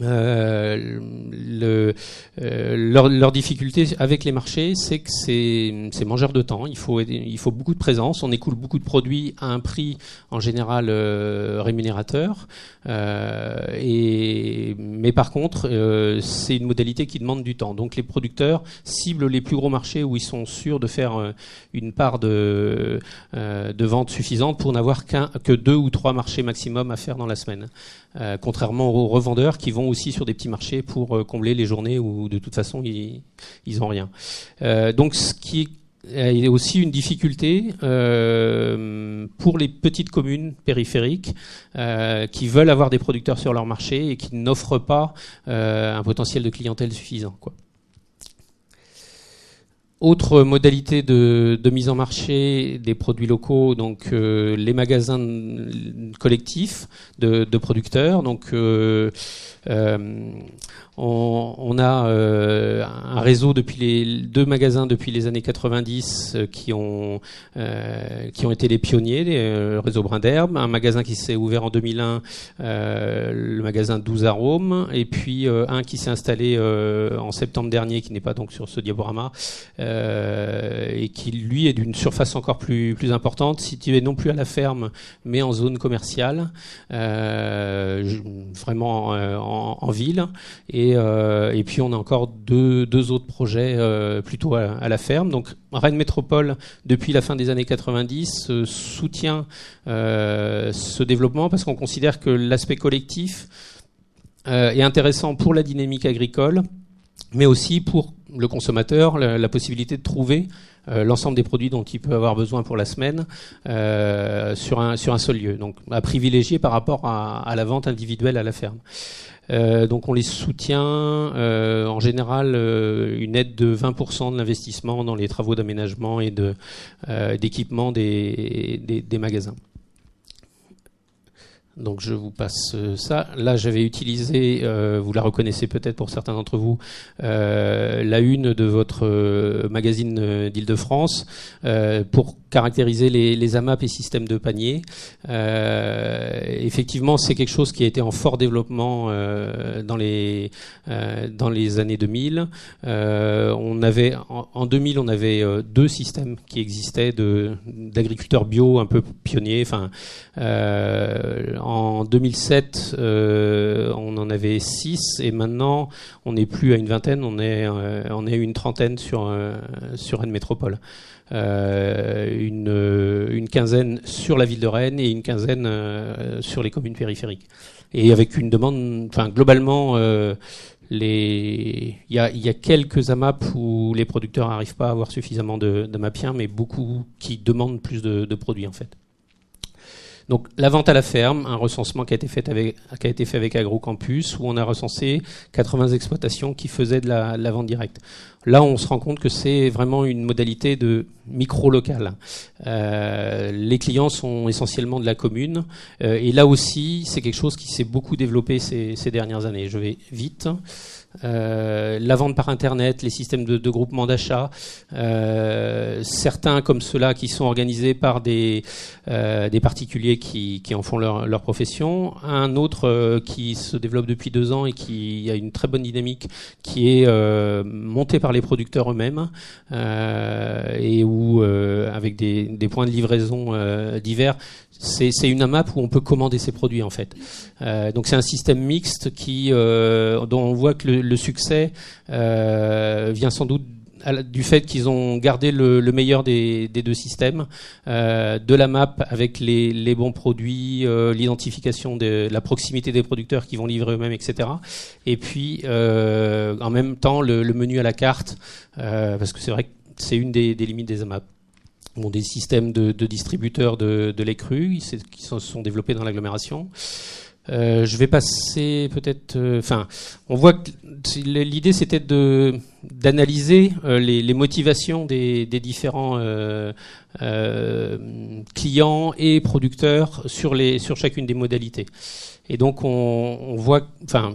euh, le, euh, leur, leur, difficulté avec les marchés, c'est que c'est mangeur de temps. Il faut, il faut beaucoup de présence. On écoule beaucoup de produits à un prix en général euh, rémunérateur. Euh, et, mais par contre, euh, c'est une modalité qui demande du temps. Donc les producteurs ciblent les plus gros marchés où ils sont sûrs de faire une part de, de vente suffisante pour n'avoir qu'un que deux ou trois marchés maximum à faire dans la semaine. Contrairement aux revendeurs qui vont aussi sur des petits marchés pour euh, combler les journées où de toute façon ils, ils ont rien. Euh, donc ce qui est aussi une difficulté euh, pour les petites communes périphériques euh, qui veulent avoir des producteurs sur leur marché et qui n'offrent pas euh, un potentiel de clientèle suffisant. Autre modalité de, mise en marché des produits locaux, donc euh, les magasins collectifs de, producteurs. Donc euh, on, on, a euh, un réseau depuis les deux magasins depuis les années 90 euh, qui ont euh, qui ont été les pionniers, le réseau Brin d'herbe, un magasin qui s'est ouvert en 2001, le magasin 12 arômes, et puis un qui s'est installé en septembre dernier, qui n'est pas donc sur ce diaporama, et qui lui est d'une surface encore plus plus importante, situé non plus à la ferme, mais en zone commerciale, vraiment en, en ville et euh, et, puis on a encore deux, autres projets euh, plutôt à, la ferme. Donc Rennes Métropole, depuis la fin des années 90, euh, soutient ce développement parce qu'on considère que l'aspect collectif est intéressant pour la dynamique agricole, mais aussi pour le consommateur, la, possibilité de trouver l'ensemble des produits dont il peut avoir besoin pour la semaine sur, un, seul lieu. Donc à privilégier par rapport à la vente individuelle à la ferme. Euh, donc on les soutient euh, en général euh, une aide de 20% de l'investissement dans les travaux d'aménagement et d'équipement des, magasins. Donc je vous passe ça. Là, j'avais utilisé, euh, vous la reconnaissez peut-être pour certains d'entre vous, euh, la une de votre magazine d'Île-de-France pour caractériser les, AMAP et systèmes de panier. Euh, effectivement, c'est quelque chose qui a été en fort développement euh, dans les euh, dans les années 2000. Euh, on avait en, en, 2000, on avait euh, deux systèmes qui existaient d'agriculteurs bio un peu pionniers. Enfin, en 2007, on en avait six et maintenant, on n'est plus à une vingtaine, on est on est une trentaine sur sur une métropole. Euh, une, une, quinzaine sur la ville de Rennes et une quinzaine euh, sur les communes périphériques. Et avec une demande, enfin globalement, euh, il, y a, quelques AMAP où les producteurs n'arrivent pas à avoir suffisamment de, de mapiens, mais beaucoup qui demandent plus de, de produits en fait. Donc la vente à la ferme, un recensement qui a été fait avec, qui a AgroCampus, où on a recensé 80 exploitations qui faisaient de la, vente directe. Là, on se rend compte que c'est vraiment une modalité de micro-local. Euh, les clients sont essentiellement de la commune, euh, et là aussi, c'est quelque chose qui s'est beaucoup développé ces dernières années. Je vais vite. Euh, la vente par Internet, les systèmes de, groupement d'achat, euh, certains comme ceux-là qui sont organisés par des, euh, particuliers qui, en font leur, profession, un autre qui se développe depuis deux ans et qui a une très bonne dynamique, qui est monté par les producteurs eux-mêmes et où avec des, points de livraison divers c'est une AMAP où on peut commander ses produits en fait. Euh, donc c'est un système mixte qui, euh, dont on voit que le, le succès euh, vient sans doute du fait qu'ils ont gardé le, le meilleur des, des, deux systèmes, euh, de la map avec les, les bons produits, euh, l'identification de la proximité des producteurs qui vont livrer eux-mêmes, etc. Et puis euh, en même temps le, le, menu à la carte, parce que c'est vrai que c'est une des, des limites des AMAP des systèmes de, distributeurs de, de lait cru qui se sont développés dans l'agglomération. Euh, je vais passer peut-être. Euh, enfin, on voit que l'idée c'était de d'analyser euh, les, motivations des, différents clients et producteurs sur les sur chacune des modalités. Et donc on, voit, enfin,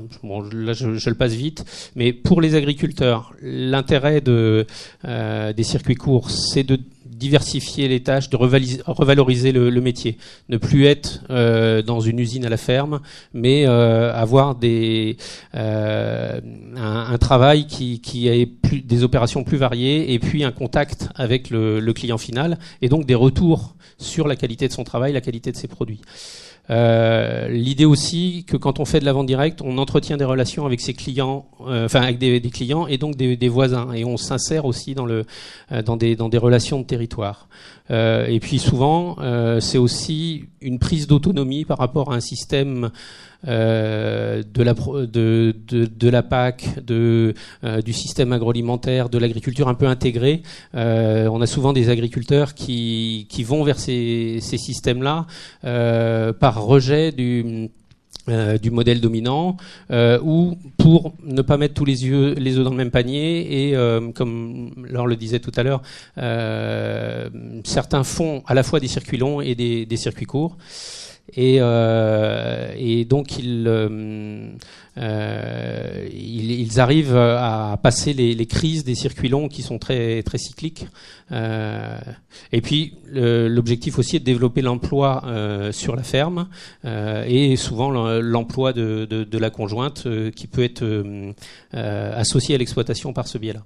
là je, le passe vite, mais pour les agriculteurs, l'intérêt de des circuits courts, c'est de diversifier les tâches, de revaloriser le, métier, ne plus être euh, dans une usine à la ferme, mais euh, avoir euh, un, travail qui, ait des opérations plus variées et puis un contact avec le client final et donc des retours sur la qualité de son travail, la qualité de ses produits. Euh, L'idée aussi que quand on fait de la vente directe, on entretient des relations avec ses clients, euh, enfin avec des, clients et donc des, des, voisins, et on s'insère aussi dans le euh, dans des dans des relations de territoire. Euh, et puis souvent, c'est aussi une prise d'autonomie par rapport à un système euh, de, la, de, de, de, la PAC, de, euh, du système agroalimentaire, de l'agriculture un peu intégrée. Euh, on a souvent des agriculteurs qui, qui vont vers ces, ces systèmes-là par rejet du euh, du modèle dominant, euh, ou pour ne pas mettre tous les yeux les œufs dans le même panier. Et euh, comme Laure le disait tout à l'heure, certains font à la fois des circuits longs et des, des circuits courts. Et, euh, et, donc ils, euh, ils, ils, arrivent à passer les, les, crises des circuits longs qui sont très très cycliques. Euh, et puis l'objectif aussi est de développer l'emploi sur la ferme et souvent l'emploi de, de, de, la conjointe qui peut être associé à l'exploitation par ce biais-là.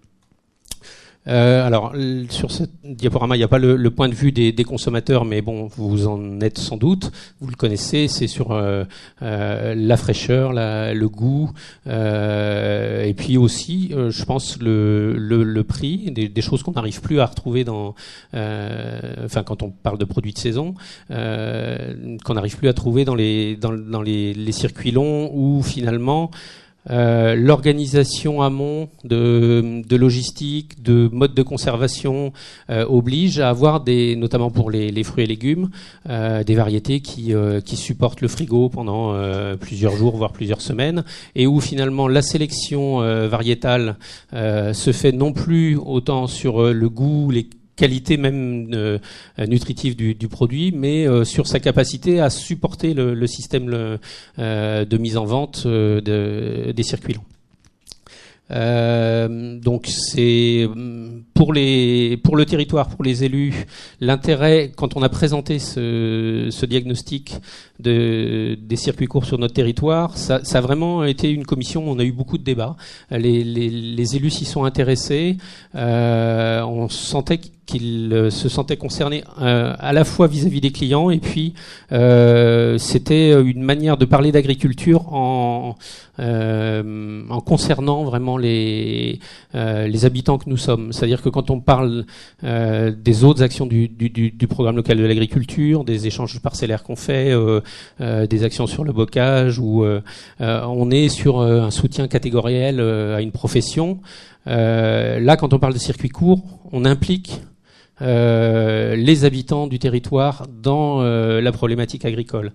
Euh, alors, sur ce diaporama, il n'y a pas le, le, point de vue des, des, consommateurs, mais bon, vous en êtes sans doute. Vous le connaissez, c'est sur euh, euh, la fraîcheur, la, le goût, euh, et puis aussi, euh, je pense, le, le, le prix, des, des choses qu'on n'arrive plus à retrouver dans, enfin, quand on parle de produits de saison, qu'on n'arrive plus à trouver dans les, dans, dans les circuits longs, où finalement, euh, l'organisation amont de, de, logistique, de mode de conservation euh, oblige à avoir des, notamment pour les, fruits et légumes, euh, des variétés qui, qui, supportent le frigo pendant plusieurs jours, voire plusieurs semaines, et où finalement la sélection variétale se fait non plus autant sur le goût, les qualité même euh, nutritive du, du, produit, mais euh, sur sa capacité à supporter le, le système euh, de mise en vente euh, de, des circuits longs. Euh, donc c'est pour les pour le territoire, pour les élus, l'intérêt quand on a présenté ce, ce diagnostic de, des circuits courts sur notre territoire, ça, ça, a vraiment été une commission. On a eu beaucoup de débats. Les, les, les élus s'y sont intéressés. Euh, on sentait qu'ils euh, se sentaient concernés euh, à la fois vis-à-vis des clients et puis euh, c'était une manière de parler d'agriculture en, en concernant vraiment les, les habitants que nous sommes. C'est-à-dire que quand on parle des autres actions du, du, du programme local de l'agriculture, des échanges parcellaires qu'on fait, des actions sur le bocage, où on est sur un soutien catégoriel à une profession. là, quand on parle de circuit court, on implique les habitants du territoire dans euh, la problématique agricole.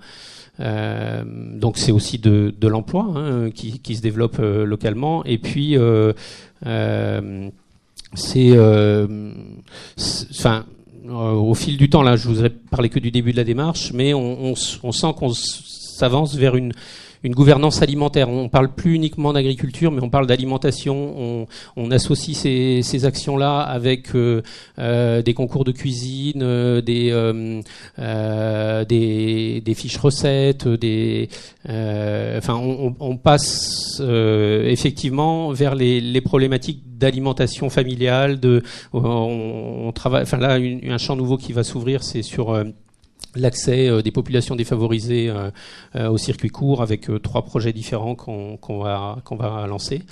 Euh, donc c'est aussi de, de l'emploi hein, qui, qui, se développe euh, localement. Et puis c'est, enfin, au fil du temps là, je vous ai parlé que du début de la démarche, mais on, on, on sent qu'on s'avance vers une une gouvernance alimentaire. On parle plus uniquement d'agriculture, mais on parle d'alimentation. On, associe ces, actions-là avec euh, euh, des concours de cuisine, euh, des, fiches recettes, des, enfin, on, passe effectivement vers les, problématiques d'alimentation familiale. De, on, on, travaille. Enfin là, un champ nouveau qui va s'ouvrir, c'est sur l'accès euh, des populations défavorisées euh, euh, au circuit court avec trois projets différents qu'on va, qu'on va lancer.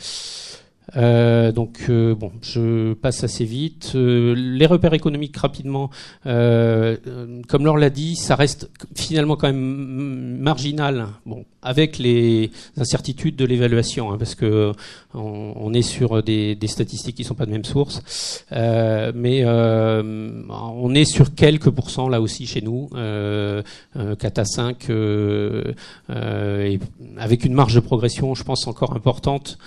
Euh, donc euh, bon, je passe assez vite. Euh, les repères économiques rapidement, comme Laure l'a dit, ça reste finalement quand même marginal. Bon, avec les incertitudes de l'évaluation, hein, parce que on, est sur des, statistiques qui sont pas de même source, mais on est sur quelques pourcents là aussi chez nous, 4 à 5, et avec une marge de progression, je pense encore importante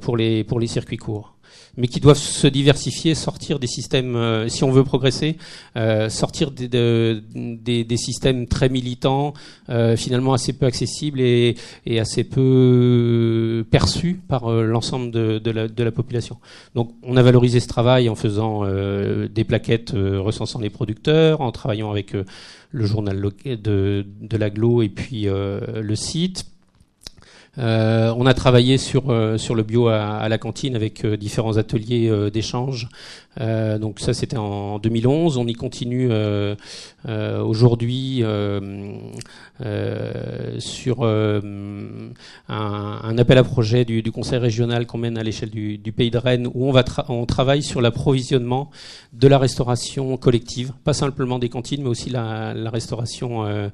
pour les pour les circuits courts, mais qui doivent se diversifier, sortir des systèmes, euh, si on veut progresser, euh, sortir des, des, systèmes très militants, euh, finalement assez peu accessibles et, assez peu perçus par l'ensemble de, la, de, la, population. Donc on a valorisé ce travail en faisant des plaquettes recensant les producteurs, en travaillant avec le journal de, de l'aglo et puis le site euh, on a travaillé sur euh, sur le bio à, la cantine avec euh, différents ateliers d'échange. Donc ça c'était en 2011. On y continue aujourd'hui sur un, un, appel à projet du, du conseil régional qu'on mène à l'échelle du, du, pays de Rennes où on va on travaille sur l'approvisionnement de la restauration collective, pas simplement des cantines mais aussi la, la restauration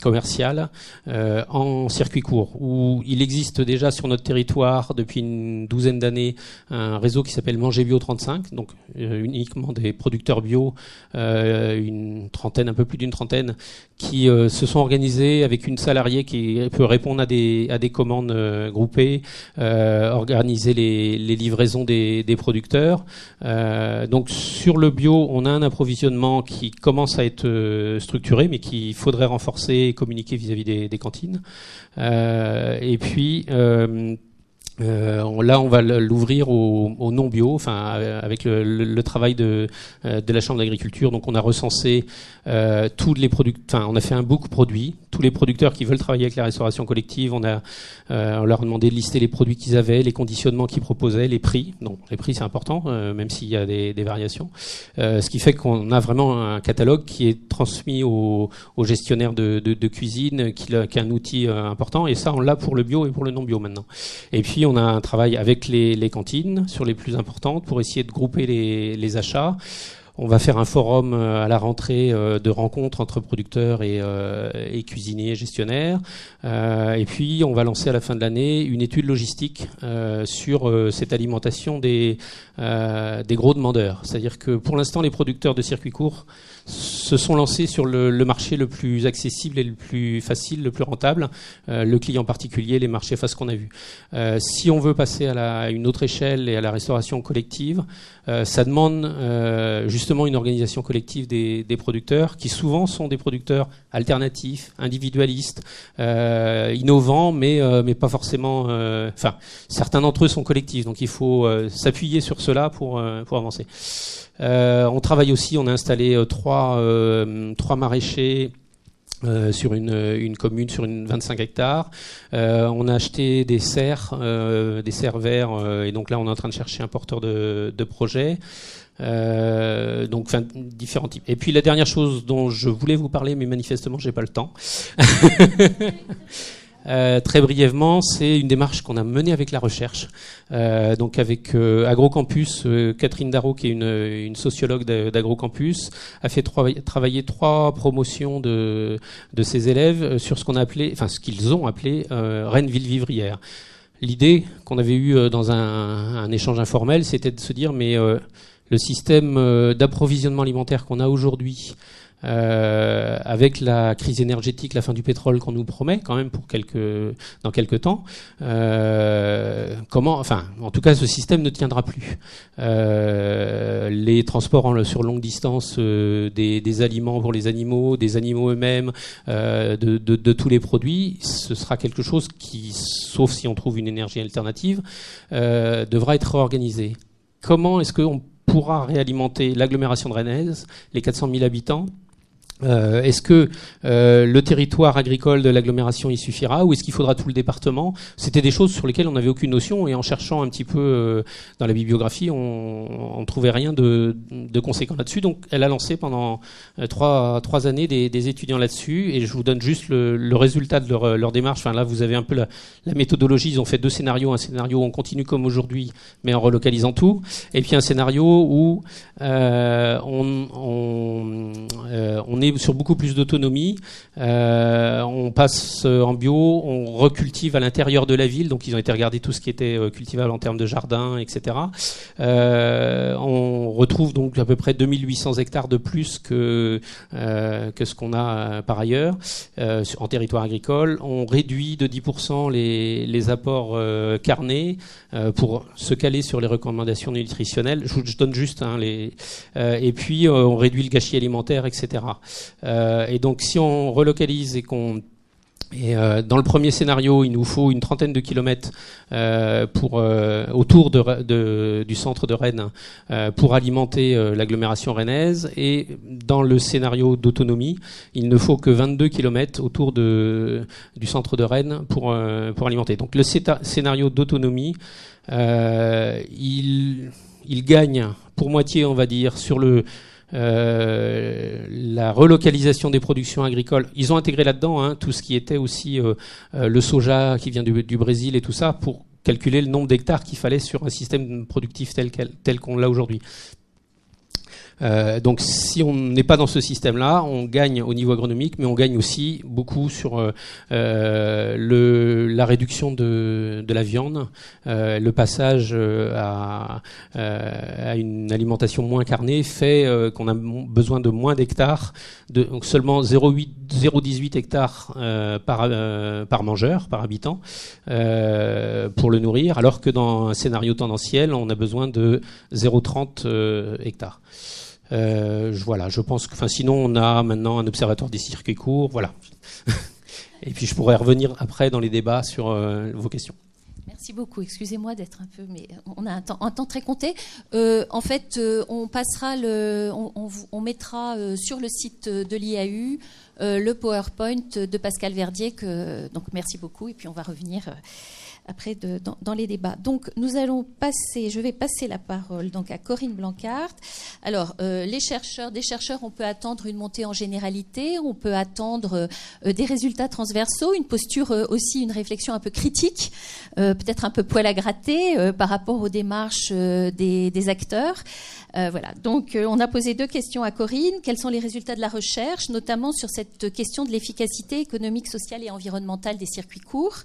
commerciale en circuit court où il existe déjà sur notre territoire depuis une douzaine d'années un réseau qui s'appelle Manger Bio 35, donc euh, uniquement des producteurs bio, euh, une trentaine, un peu plus d'une trentaine, qui euh, se sont organisés avec une salariée qui peut répondre à des, commandes groupées, organiser les, livraisons des, des producteurs. donc sur le bio, on a un approvisionnement qui commence à être structuré, mais qu'il faudrait renforcer et communiquer vis-à-vis des, des, cantines. et puis euh, là, on va l'ouvrir au, au, non bio, enfin avec le, le, travail de, euh, de la chambre d'agriculture. Donc, on a recensé euh, tous les produits. Enfin, on a fait un book produit. Tous les producteurs qui veulent travailler avec la restauration collective, on a euh, on leur a demandé de lister les produits qu'ils avaient, les conditionnements qu'ils proposaient, les prix. Donc, les prix c'est important, euh, même s'il y a des, des variations. ce qui fait qu'on a vraiment un catalogue qui est transmis aux, aux gestionnaires de, de, de cuisine, qui, qui est un outil important. Et ça, on l'a pour le bio et pour le non bio maintenant. Et puis on a un travail avec les, cantines sur les plus importantes pour essayer de grouper les, achats. On va faire un forum euh, à la rentrée euh, de rencontres entre producteurs et, euh, et cuisiniers, gestionnaires. et puis, on va lancer à la fin de l'année une étude logistique sur cette alimentation des gros demandeurs. C'est-à-dire que pour l'instant, les producteurs de circuits courts se sont lancés sur le, marché le plus accessible et le plus facile, le plus rentable, euh, le client particulier, les marchés face qu'on a vu. Euh, si on veut passer à, une autre échelle et à la restauration collective, euh, ça demande justement une organisation collective des, producteurs, qui souvent sont des producteurs alternatifs, individualistes, innovants, mais, mais pas forcément. Enfin, certains d'entre eux sont collectifs, donc il faut s'appuyer sur cela pour, pour avancer. on travaille aussi, on a installé trois, trois maraîchers euh, sur une, une, commune sur une 25 hectares. Euh, on a acheté des serres, euh, des serres verts, et donc là on est en train de chercher un porteur de, projet. donc, différents types. Et puis la dernière chose dont je voulais vous parler, mais manifestement j'ai pas le temps. Euh, très brièvement, c'est une démarche qu'on a menée avec la recherche, euh, donc avec euh, AgroCampus. Catherine Darro, qui est une, une sociologue d'AgroCampus, a fait travailler trois promotions de, de ses élèves sur ce qu'on a qu'ils ont appelé Rennes ville vivrière. L'idée qu'on avait eue dans un, un échange informel, c'était de se dire mais le système d'approvisionnement alimentaire qu'on a aujourd'hui, euh, avec la crise énergétique, la fin du pétrole qu'on nous promet quand même pour quelques dans quelques temps. Euh, comment, enfin, en tout cas, ce système ne tiendra plus. Euh, les transports sur longue distance des, aliments pour les animaux, des animaux eux-mêmes, de, de, de, tous les produits, ce sera quelque chose qui, sauf si on trouve une énergie alternative, devra être réorganisé. Comment est-ce qu'on pourra réalimenter l'agglomération de Rennes, les 400 000 habitants, euh, est-ce que euh, le territoire agricole de l'agglomération y suffira ou est-ce qu'il faudra tout le département? C'était des choses sur lesquelles on n'avait aucune notion et en cherchant un petit peu euh, dans la bibliographie, on ne trouvait rien de, de conséquent là-dessus. Donc elle a lancé pendant trois, trois années des, des étudiants là-dessus et je vous donne juste le, le résultat de leur, leur, démarche. Enfin là, vous avez un peu la, la, méthodologie. Ils ont fait deux scénarios. Un scénario où on continue comme aujourd'hui mais en relocalisant tout et puis un scénario où on, on, on est sur beaucoup plus d'autonomie. Euh, on passe euh, en bio, on recultive à l'intérieur de la ville, donc ils ont été regarder tout ce qui était euh, cultivable en termes de jardin, etc. on retrouve donc à peu près 2800 hectares de plus que ce qu'on a par ailleurs en territoire agricole. On réduit de 10% les, apports carnés pour se caler sur les recommandations nutritionnelles. Je, donne juste hein, les et puis on réduit le gâchis alimentaire, etc. Euh, et donc si on relocalise et qu'on euh, dans le premier scénario, il nous faut une trentaine de kilomètres euh, pour autour de, du centre de Rennes pour alimenter l'agglomération rennaise. Et dans le scénario d'autonomie, il ne faut que 22 kilomètres autour de, du centre de Rennes pour, pour alimenter. Donc le scénario d'autonomie, il, il gagne pour moitié, on va dire, sur le euh, la relocalisation des productions agricoles. Ils ont intégré là-dedans hein, tout ce qui était aussi euh, euh, le soja qui vient du, Brésil et tout ça pour calculer le nombre d'hectares qu'il fallait sur un système productif tel qu'on l'a aujourd'hui. Euh, donc si on n'est pas dans ce système-là, on gagne au niveau agronomique, mais on gagne aussi beaucoup sur euh, euh le, la réduction de, de la viande, euh, le passage euh, à, à, une alimentation moins carnée fait qu'on a besoin de moins d'hectares, donc seulement 0,18 hectares par, par mangeur, par habitant, pour le nourrir, alors que dans un scénario tendanciel, on a besoin de 0,30 hectares. Euh, je pense que, sinon, on a maintenant un observatoire des circuits courts, voilà. Et puis, je pourrais revenir après dans les débats sur euh, vos questions. Merci beaucoup. Excusez-moi d'être un peu, mais on a un temps, très compté. Euh, en fait, on passera le, on, mettra sur le site de l'IAU le PowerPoint de Pascal Verdier. Que, donc, merci beaucoup. Et puis, on va revenir après de, dans, dans, les débats. Donc nous allons passer, je vais passer la parole donc à Corinne Blancart. Alors euh, les chercheurs, des chercheurs, on peut attendre une montée en généralité, on peut attendre euh, des résultats transversaux, une posture euh, aussi, une réflexion un peu critique, euh, peut-être un peu poil à gratter euh, par rapport aux démarches euh, des, des, acteurs. Voilà. Donc on a posé deux questions à Corinne. Quels sont les résultats de la recherche, notamment sur cette question de l'efficacité économique, sociale et environnementale des circuits courts?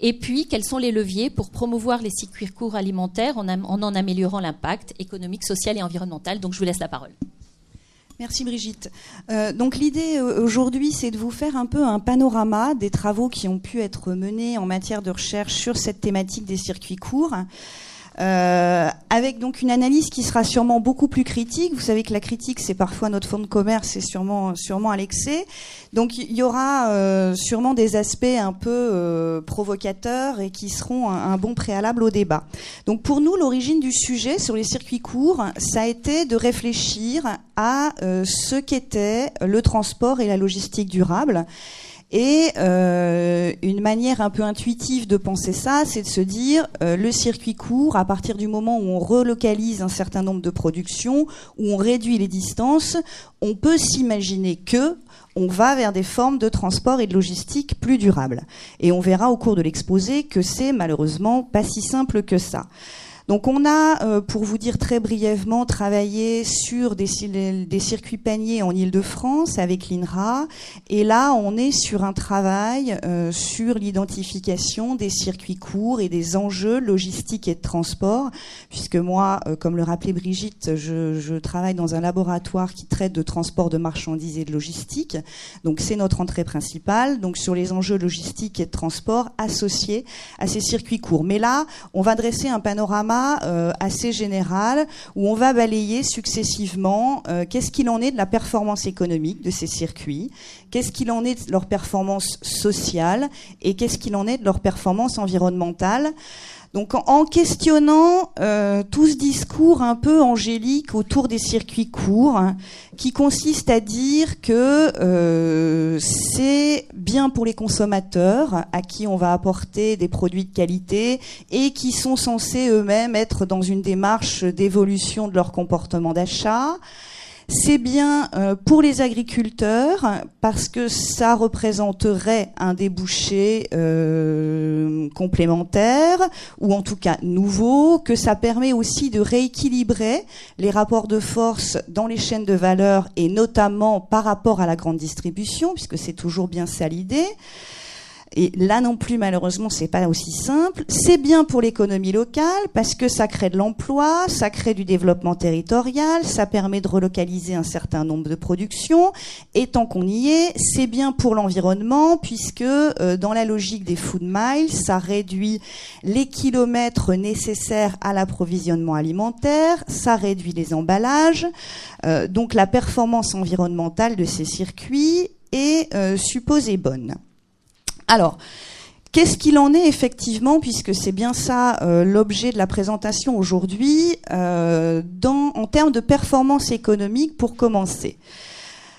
Et puis, quels sont les leviers pour promouvoir les circuits courts alimentaires en, en en améliorant l'impact économique, social et environnemental? Donc, je vous laisse la parole. Merci Brigitte. Euh, donc l'idée euh, aujourd'hui, c'est de vous faire un peu un panorama des travaux qui ont pu être menés en matière de recherche sur cette thématique des circuits courts. Euh, avec donc une analyse qui sera sûrement beaucoup plus critique. Vous savez que la critique, c'est parfois notre fond de commerce, c'est sûrement, sûrement à l'excès. Donc il y aura euh, sûrement des aspects un peu euh, provocateurs et qui seront un, un, bon préalable au débat. Donc pour nous, l'origine du sujet sur les circuits courts, ça a été de réfléchir à ce qu'était le transport et la logistique durable. Et euh, une manière un peu intuitive de penser ça, c'est de se dire euh, le circuit court, à partir du moment où on relocalise un certain nombre de productions, où on réduit les distances, on peut s'imaginer que on va vers des formes de transport et de logistique plus durables. Et on verra au cours de l'exposé que c'est malheureusement pas si simple que ça. Donc on a, euh, pour vous dire très brièvement, travaillé sur des, circuits paniers en Ile-de-France avec l'INRA. Et là, on est sur un travail euh, sur l'identification des circuits courts et des enjeux logistiques et de transport. Puisque moi, euh, comme le rappelait Brigitte, je, je, travaille dans un laboratoire qui traite de transport de marchandises et de logistique. Donc c'est notre entrée principale. Donc sur les enjeux logistiques et de transport associés à ces circuits courts. Mais là, on va dresser un panorama euh, assez général où on va balayer successivement euh, qu'est-ce qu'il en est de la performance économique de ces circuits, qu'est-ce qu'il en est de leur performance sociale et qu'est-ce qu'il en est de leur performance environnementale. Donc en, questionnant euh, tout ce discours un peu angélique autour des circuits courts, qui consiste à dire que euh, c'est bien pour les consommateurs à qui on va apporter des produits de qualité et qui sont censés eux-mêmes être dans une démarche d'évolution de leur comportement d'achat. C'est bien euh, pour les agriculteurs parce que ça représenterait un débouché euh, complémentaire ou en tout cas nouveau, que ça permet aussi de rééquilibrer les rapports de force dans les chaînes de valeur et notamment par rapport à la grande distribution, puisque c'est toujours bien ça l'idée. Et là non plus, malheureusement, c'est pas aussi simple. C'est bien pour l'économie locale parce que ça crée de l'emploi, ça crée du développement territorial, ça permet de relocaliser un certain nombre de productions. Et tant qu'on y est, c'est bien pour l'environnement puisque euh, dans la logique des food miles, ça réduit les kilomètres nécessaires à l'approvisionnement alimentaire, ça réduit les emballages. Euh, donc la performance environnementale de ces circuits est euh, supposée bonne. Alors, Qu'est-ce qu'il en est effectivement, puisque c'est bien ça euh, l'objet de la présentation aujourd'hui, euh, en termes de performance économique pour commencer?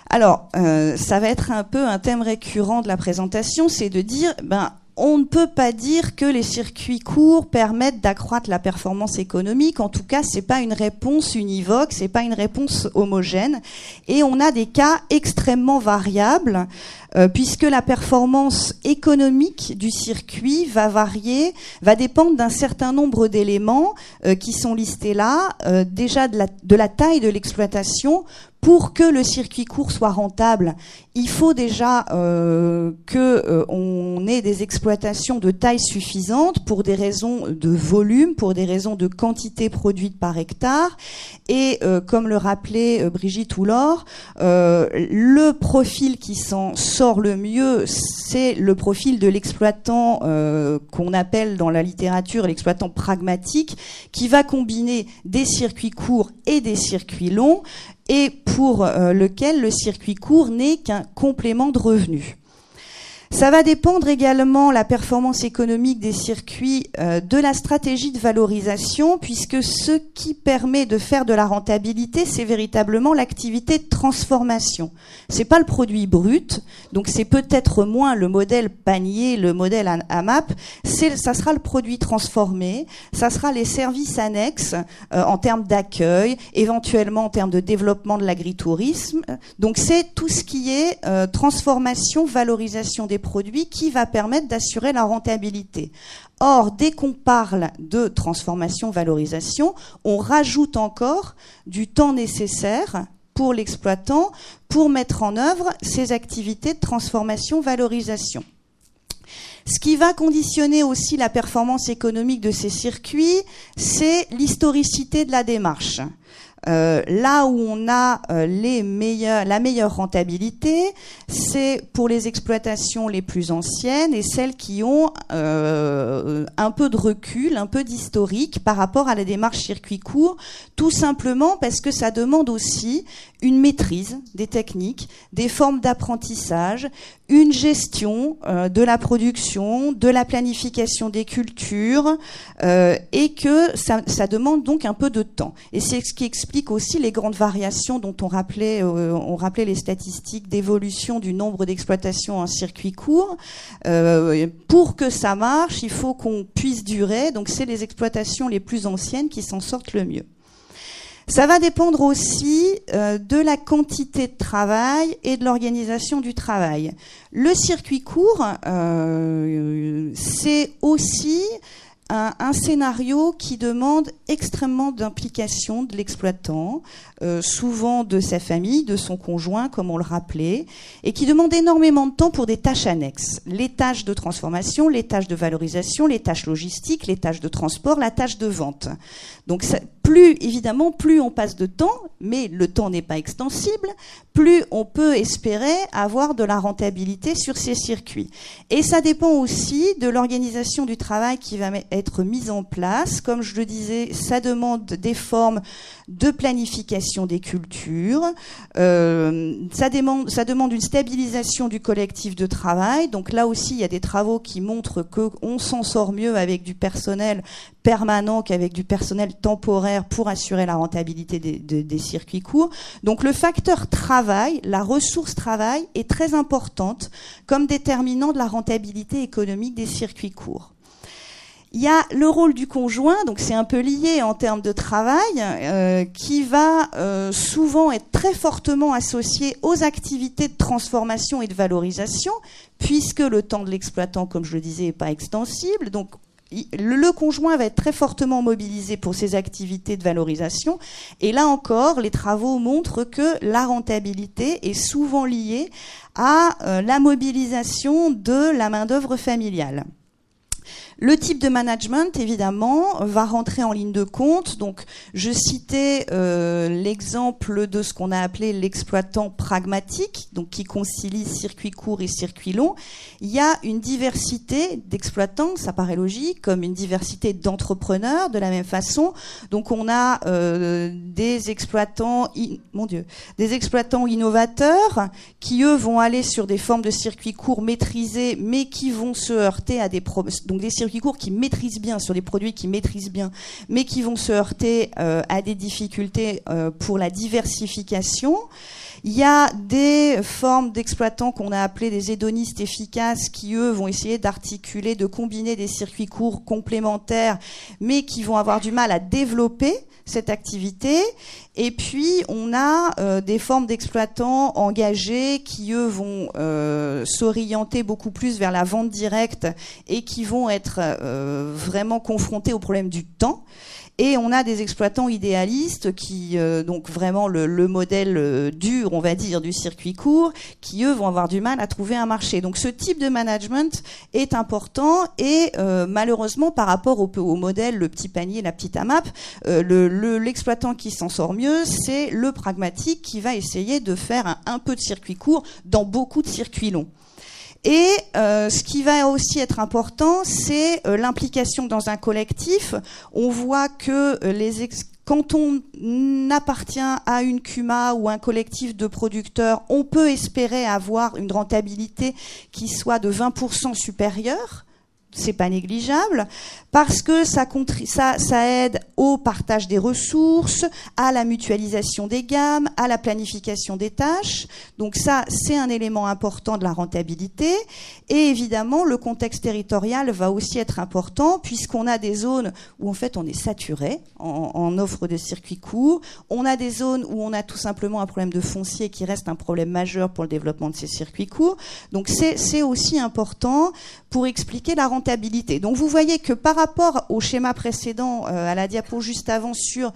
Alors, euh, ça va être un peu un thème récurrent de la présentation, c'est de dire, ben, on ne peut pas dire que les circuits courts permettent d'accroître la performance économique. En tout cas, c'est pas une réponse univoque, c'est pas une réponse homogène. Et on a des cas extrêmement variables, euh, puisque la performance économique du circuit va varier, va dépendre d'un certain nombre d'éléments euh, qui sont listés là, euh, déjà de la, de la taille de l'exploitation pour que le circuit court soit rentable, il faut déjà euh, que euh, ait des exploitations de taille suffisante pour des raisons de volume, pour des raisons de quantité produite par hectare. Et euh, comme le rappelait euh, Brigitte Oulor, le profil qui s'en sort le mieux, c'est le profil de l'exploitant qu'on appelle dans la littérature l'exploitant pragmatique, qui va combiner des circuits courts et des circuits longs et pour lequel le circuit court n'est qu'un complément de revenus. Ça va dépendre également la performance économique des circuits euh, de la stratégie de valorisation, puisque ce qui permet de faire de la rentabilité, c'est véritablement l'activité de transformation. C'est pas le produit brut, donc c'est peut-être moins le modèle panier, le modèle AMAP. Ça sera le produit transformé, ça sera les services annexes euh, en termes d'accueil, éventuellement en termes de développement de l'agritourisme. Donc c'est tout ce qui est euh, transformation, valorisation des produits qui va permettre d'assurer la rentabilité. Or, dès qu'on parle de transformation-valorisation, on rajoute encore du temps nécessaire pour l'exploitant pour mettre en œuvre ces activités de transformation-valorisation. Ce qui va conditionner aussi la performance économique de ces circuits, c'est l'historicité de la démarche. Euh, là où on a euh, la meilleure rentabilité, c'est pour les exploitations les plus anciennes et celles qui ont euh, un peu de recul, un peu d'historique par rapport à la démarche circuit court, tout simplement parce que ça demande aussi une maîtrise des techniques, des formes d'apprentissage, une gestion euh, de la production, de la planification des cultures, euh, et que ça, demande donc un peu de temps. Et c'est ce qui explique aussi les grandes variations dont on rappelait, euh, on rappelait les statistiques d'évolution du nombre d'exploitations en circuit court. Pour que ça marche, il faut qu'on puisse durer. Donc c'est les exploitations les plus anciennes qui s'en sortent le mieux. Ça va dépendre aussi euh, de la quantité de travail et de l'organisation du travail. Le circuit court, euh, c'est aussi un, scénario qui demande extrêmement d'implication de l'exploitant, euh, souvent de sa famille, de son conjoint, comme on le rappelait, et qui demande énormément de temps pour des tâches annexes. Les tâches de transformation, les tâches de valorisation, les tâches logistiques, les tâches de transport, la tâche de vente. Donc ça, plus, évidemment, plus on passe de temps, mais le temps n'est pas extensible, plus on peut espérer avoir de la rentabilité sur ces circuits. Et ça dépend aussi de l'organisation du travail qui va être mise en place. Comme je le disais, ça demande des formes de planification des cultures. Euh, ça, demande, ça demande une stabilisation du collectif de travail. Donc là aussi, il y a des travaux qui montrent qu'on s'en sort mieux avec du personnel permanent qu'avec du personnel temporaire pour assurer la rentabilité des, circuits courts. Donc le facteur travail, la ressource travail est très importante comme déterminant de la rentabilité économique des circuits courts. Il y a le rôle du conjoint, donc c'est un peu lié en termes de travail, euh, qui va euh, souvent être très fortement associé aux activités de transformation et de valorisation, puisque le temps de l'exploitant, comme je le disais, n'est pas extensible. Donc le conjoint va être très fortement mobilisé pour ses activités de valorisation. Et là encore, les travaux montrent que la rentabilité est souvent liée à euh, la mobilisation de la main-d'œuvre familiale. Le type de management, évidemment, va rentrer en ligne de compte. Donc, je citais euh, l'exemple de ce qu'on a appelé l'exploitant pragmatique, donc qui concilie circuit court et circuit long. Il y a une diversité d'exploitants, ça paraît logique, comme une diversité d'entrepreneurs de la même façon. Donc, on a euh, des exploitants, mon Dieu, des exploitants innovateurs qui eux vont aller sur des formes de circuits courts maîtrisés, mais qui vont se heurter à des donc des circuits courts qui maîtrisent bien, sur des produits qui maîtrisent bien, mais qui vont se heurter euh, à des difficultés euh, pour la diversification. Il y a des formes d'exploitants qu'on a appelés des hédonistes efficaces qui, eux, vont essayer d'articuler, de combiner des circuits courts complémentaires, mais qui vont avoir du mal à développer cette activité. Et puis, on a euh, des formes d'exploitants engagés qui, eux, vont euh, s'orienter beaucoup plus vers la vente directe et qui vont être euh, vraiment confrontés au problème du temps. Et on a des exploitants idéalistes qui, euh, donc vraiment le, le modèle euh, dur, on va dire, du circuit court, qui eux vont avoir du mal à trouver un marché. Donc ce type de management est important et euh, malheureusement par rapport au, au, modèle le petit panier, la petite AMAP, l'exploitant le, qui s'en sort mieux, c'est le pragmatique qui va essayer de faire un peu de circuit court dans beaucoup de circuits longs. Et euh, ce qui va aussi être important, c'est euh, l'implication dans un collectif. On voit que euh, quand on appartient à une CUMA ou un collectif de producteurs, on peut espérer avoir une rentabilité qui soit de 20% supérieure c'est pas négligeable parce que ça, ça, ça, aide au partage des ressources, à la mutualisation des gammes, à la planification des tâches. Donc ça, c'est un élément important de la rentabilité. Et évidemment, le contexte territorial va aussi être important puisqu'on a des zones où en fait on est saturé en, en, offre de circuits courts. On a des zones où on a tout simplement un problème de foncier qui reste un problème majeur pour le développement de ces circuits courts. Donc c'est aussi important pour expliquer la rentabilité. Donc vous voyez que par rapport au schéma précédent, à la diapo juste avant sur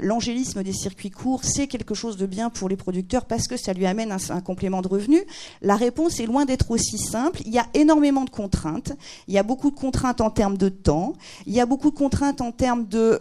l'angélisme des circuits courts, c'est quelque chose de bien pour les producteurs parce que ça lui amène un, complément de revenus. La réponse est loin d'être aussi simple. Il y a énormément de contraintes. Il y a beaucoup de contraintes en termes de temps. Il y a beaucoup de contraintes en termes de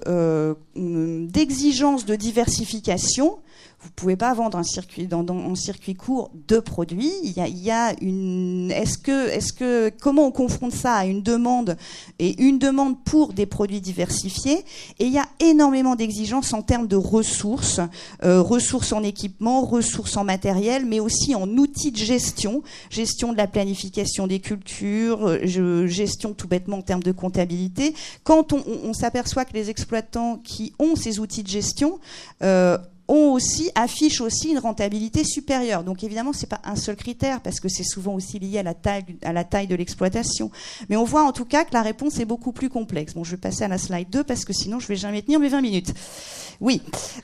d'exigences de diversification vous pouvez pas vendre un circuit dans, un circuit court de produits. Il y a, il y a une. Est-ce que, est-ce que, comment on confronte ça à une demande et une demande pour des produits diversifiés? Et il y a énormément d'exigences en termes de ressources, euh, ressources en équipement, ressources en matériel, mais aussi en outils de gestion, gestion de la planification des cultures, euh, gestion tout bêtement en termes de comptabilité. Quand on, on, s'aperçoit que les exploitants qui ont ces outils de gestion euh, ont aussi, affichent aussi une rentabilité supérieure. Donc évidemment, c'est pas un seul critère parce que c'est souvent aussi lié à la taille, de l'exploitation. Mais on voit en tout cas que la réponse est beaucoup plus complexe. Bon, je vais passer à la slide 2 parce que sinon je vais jamais tenir mes 20 minutes. Oui.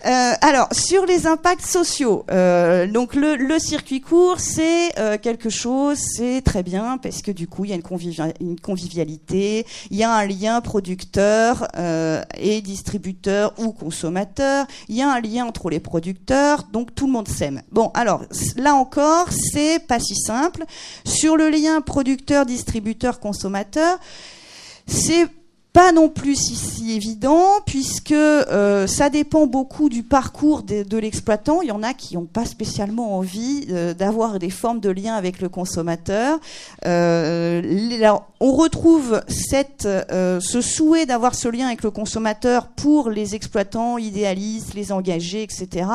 Euh, alors sur les impacts sociaux, euh, donc le, circuit court, c'est euh, quelque chose, c'est très bien parce que du coup il y a une, convivialité, il y a un lien producteur et distributeur ou consommateur, il y a un lien entre les producteurs, donc tout le monde s'aime. Bon, alors là encore, c'est pas si simple. Sur le lien producteur-distributeur-consommateur, c'est pas non plus si, évident puisque euh, ça dépend beaucoup du parcours de, l'exploitant. Il y en a qui n'ont pas spécialement envie euh, d'avoir des formes de lien avec le consommateur. Euh, on retrouve cette, ce souhait d'avoir ce lien avec le consommateur pour les exploitants idéalistes, les engagés, etc.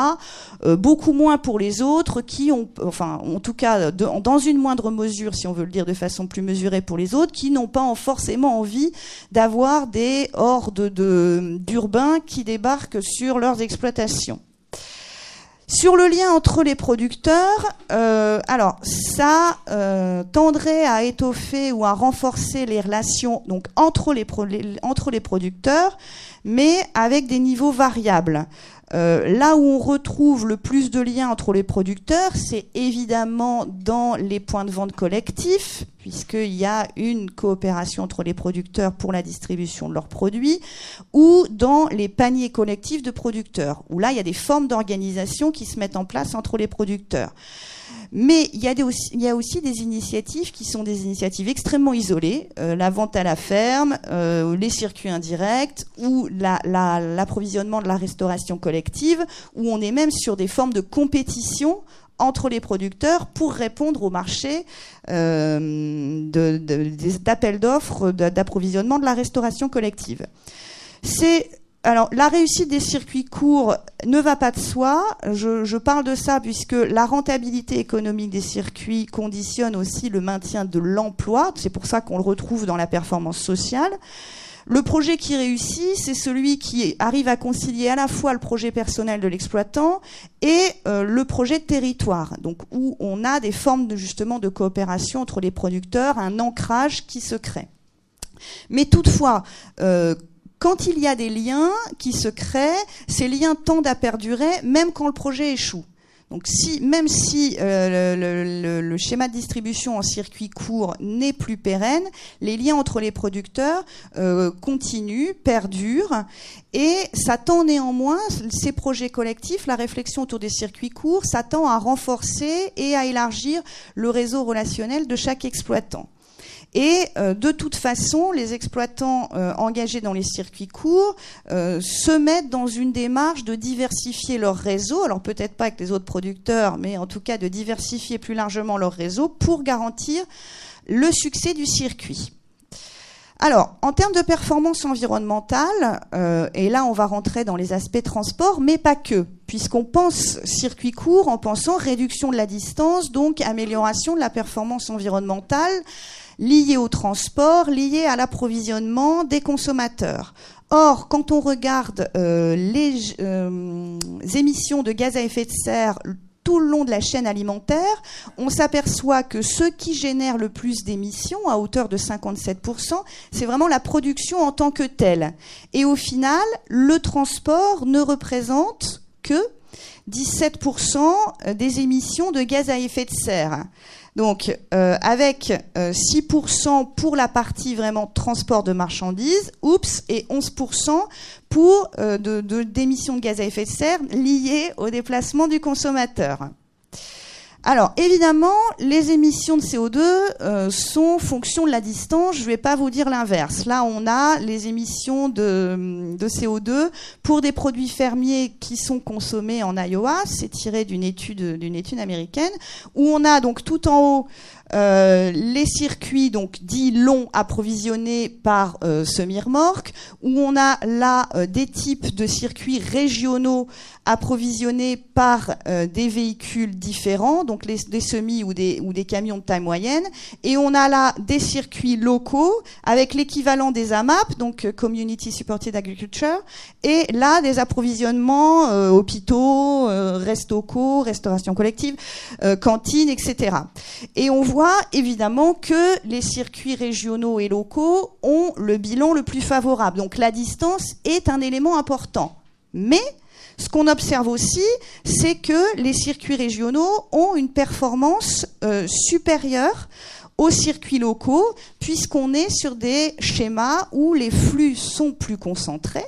beaucoup moins pour les autres qui ont, enfin, en tout cas, dans une moindre mesure, si on veut le dire de façon plus mesurée pour les autres, qui n'ont pas forcément envie d'avoir des hordes d'urbains qui débarquent sur leurs exploitations. Sur le lien entre les producteurs, euh, alors ça euh, tendrait à étoffer ou à renforcer les relations entre les producteurs, mais avec des niveaux variables. Euh, là où on retrouve le plus de liens entre les producteurs, c'est évidemment dans les points de vente collectifs, puisqu'il y a une coopération entre les producteurs pour la distribution de leurs produits, ou dans les paniers collectifs de producteurs, où là, il y a des formes d'organisation qui se mettent en place entre les producteurs. Mais il y, a aussi, des initiatives qui sont des initiatives extrêmement isolées, euh, la vente à la ferme, euh, les circuits indirects ou l'approvisionnement de la restauration collective, où on est même sur des formes de compétition entre les producteurs pour répondre au marché euh, d'appels d'offres d'approvisionnement de la restauration collective. C'est alors, la réussite des circuits courts ne va pas de soi. Je, parle de ça puisque la rentabilité économique des circuits conditionne aussi le maintien de l'emploi. C'est pour ça qu'on le retrouve dans la performance sociale. Le projet qui réussit, c'est celui qui arrive à concilier à la fois le projet personnel de l'exploitant et euh, le projet de territoire, donc où on a des formes de justement de coopération entre les producteurs, un ancrage qui se crée. Mais toutefois, euh, quand il y a des liens qui se créent, ces liens tendent à perdurer même quand le projet échoue. Donc même si euh, le, schéma de distribution en circuit court n'est plus pérenne, les liens entre les producteurs euh, continuent, perdurent, et ça tend néanmoins, ces projets collectifs, la réflexion autour des circuits courts, ça tend à renforcer et à élargir le réseau relationnel de chaque exploitant. Et euh, de toute façon, les exploitants euh, engagés dans les circuits courts euh, se mettent dans une démarche de diversifier leur réseau, alors peut-être pas avec les autres producteurs, mais en tout cas de diversifier plus largement leur réseau pour garantir le succès du circuit. Alors, en termes de performance environnementale, et là on va rentrer dans les aspects transport, mais pas que, puisqu'on pense circuit court en pensant réduction de la distance, donc amélioration de la performance environnementale, liées au transport, liées à l'approvisionnement des consommateurs. Or, quand on regarde euh, les euh, émissions de gaz à effet de serre tout le long de la chaîne alimentaire, on s'aperçoit que ce qui génère le plus d'émissions, à hauteur de 57%, c'est vraiment la production en tant que telle. Et au final, le transport ne représente que 17% des émissions de gaz à effet de serre. Donc, euh, avec 6% euh, pour la partie vraiment transport de marchandises, oups, et 11% pour euh, d'émissions de, de gaz à effet de serre liées au déplacement du consommateur. Alors évidemment, les émissions de CO2 euh, sont fonction de la distance. Je ne vais pas vous dire l'inverse. Là, on a les émissions de, de, CO2 pour des produits fermiers qui sont consommés en Iowa. C'est tiré d'une étude d'une étude américaine où on a donc tout en haut euh, les circuits donc dits longs approvisionnés par euh, semi-remorque, où on a là euh, des types de circuits régionaux approvisionnés par euh, des véhicules différents, donc des semis ou des, camions de taille moyenne, et on a là des circuits locaux avec l'équivalent des AMAP, donc Community Supported Agriculture, et là des approvisionnements hôpitaux, restocaux, restauration collective, cantines, etc. Et on voit évidemment que les circuits régionaux et locaux ont le bilan le plus favorable. Donc la distance est un élément important. Mais ce qu'on observe aussi, c'est que les circuits régionaux ont une performance euh, supérieure aux circuits locaux, puisqu'on est sur des schémas où les flux sont plus concentrés,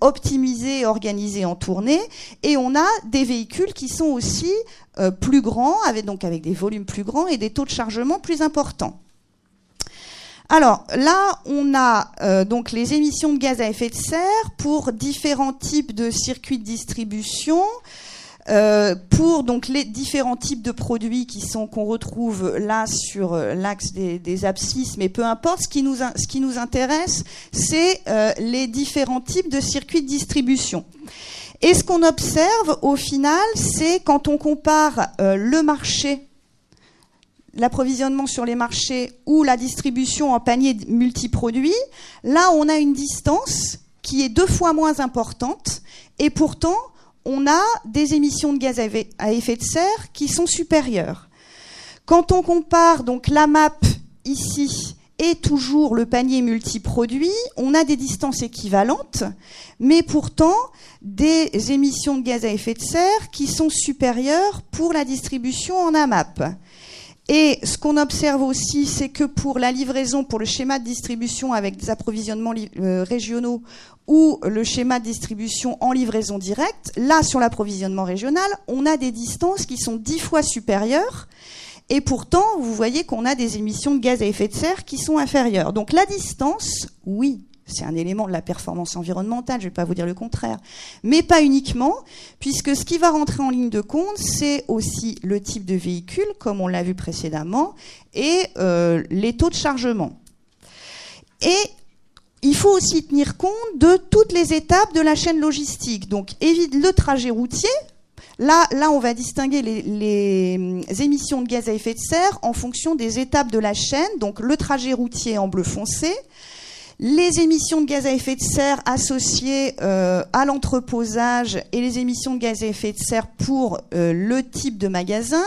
optimisé, organisé en tournée, et on a des véhicules qui sont aussi euh, plus grands, avec, donc avec des volumes plus grands et des taux de chargement plus importants. Alors là, on a euh, donc les émissions de gaz à effet de serre pour différents types de circuits de distribution. Euh, pour donc les différents types de produits qui sont qu'on retrouve là sur euh, l'axe des, des, abscisses, mais peu importe, ce qui nous, ce qui nous intéresse, c'est euh, les différents types de circuits de distribution. Et ce qu'on observe au final, c'est quand on compare le marché l'approvisionnement sur les marchés ou la distribution en panier multiproduits, là on a une distance qui est deux fois moins importante et pourtant on a des émissions de gaz à effet de serre qui sont supérieures. Quand on compare donc la map ici et toujours le panier multiproduit, on a des distances équivalentes, mais pourtant des émissions de gaz à effet de serre qui sont supérieures pour la distribution en AMAP. Et ce qu'on observe aussi, c'est que pour la livraison, pour le schéma de distribution avec des approvisionnements euh, régionaux ou le schéma de distribution en livraison directe, là, sur l'approvisionnement régional, on a des distances qui sont dix fois supérieures. Et pourtant, vous voyez qu'on a des émissions de gaz à effet de serre qui sont inférieures. Donc la distance, oui, c'est un élément de la performance environnementale, je ne vais pas vous dire le contraire. Mais pas uniquement, puisque ce qui va rentrer en ligne de compte, c'est aussi le type de véhicule, comme on l'a vu précédemment, et euh, les taux de chargement. Et il faut aussi tenir compte de toutes les étapes de la chaîne logistique. Donc, évite le trajet routier. Là, on va distinguer les, émissions de gaz à effet de serre en fonction des étapes de la chaîne. Donc, le trajet routier en bleu foncé, les émissions de gaz à effet de serre associées euh, à l'entreposage et les émissions de gaz à effet de serre pour euh, le type de magasin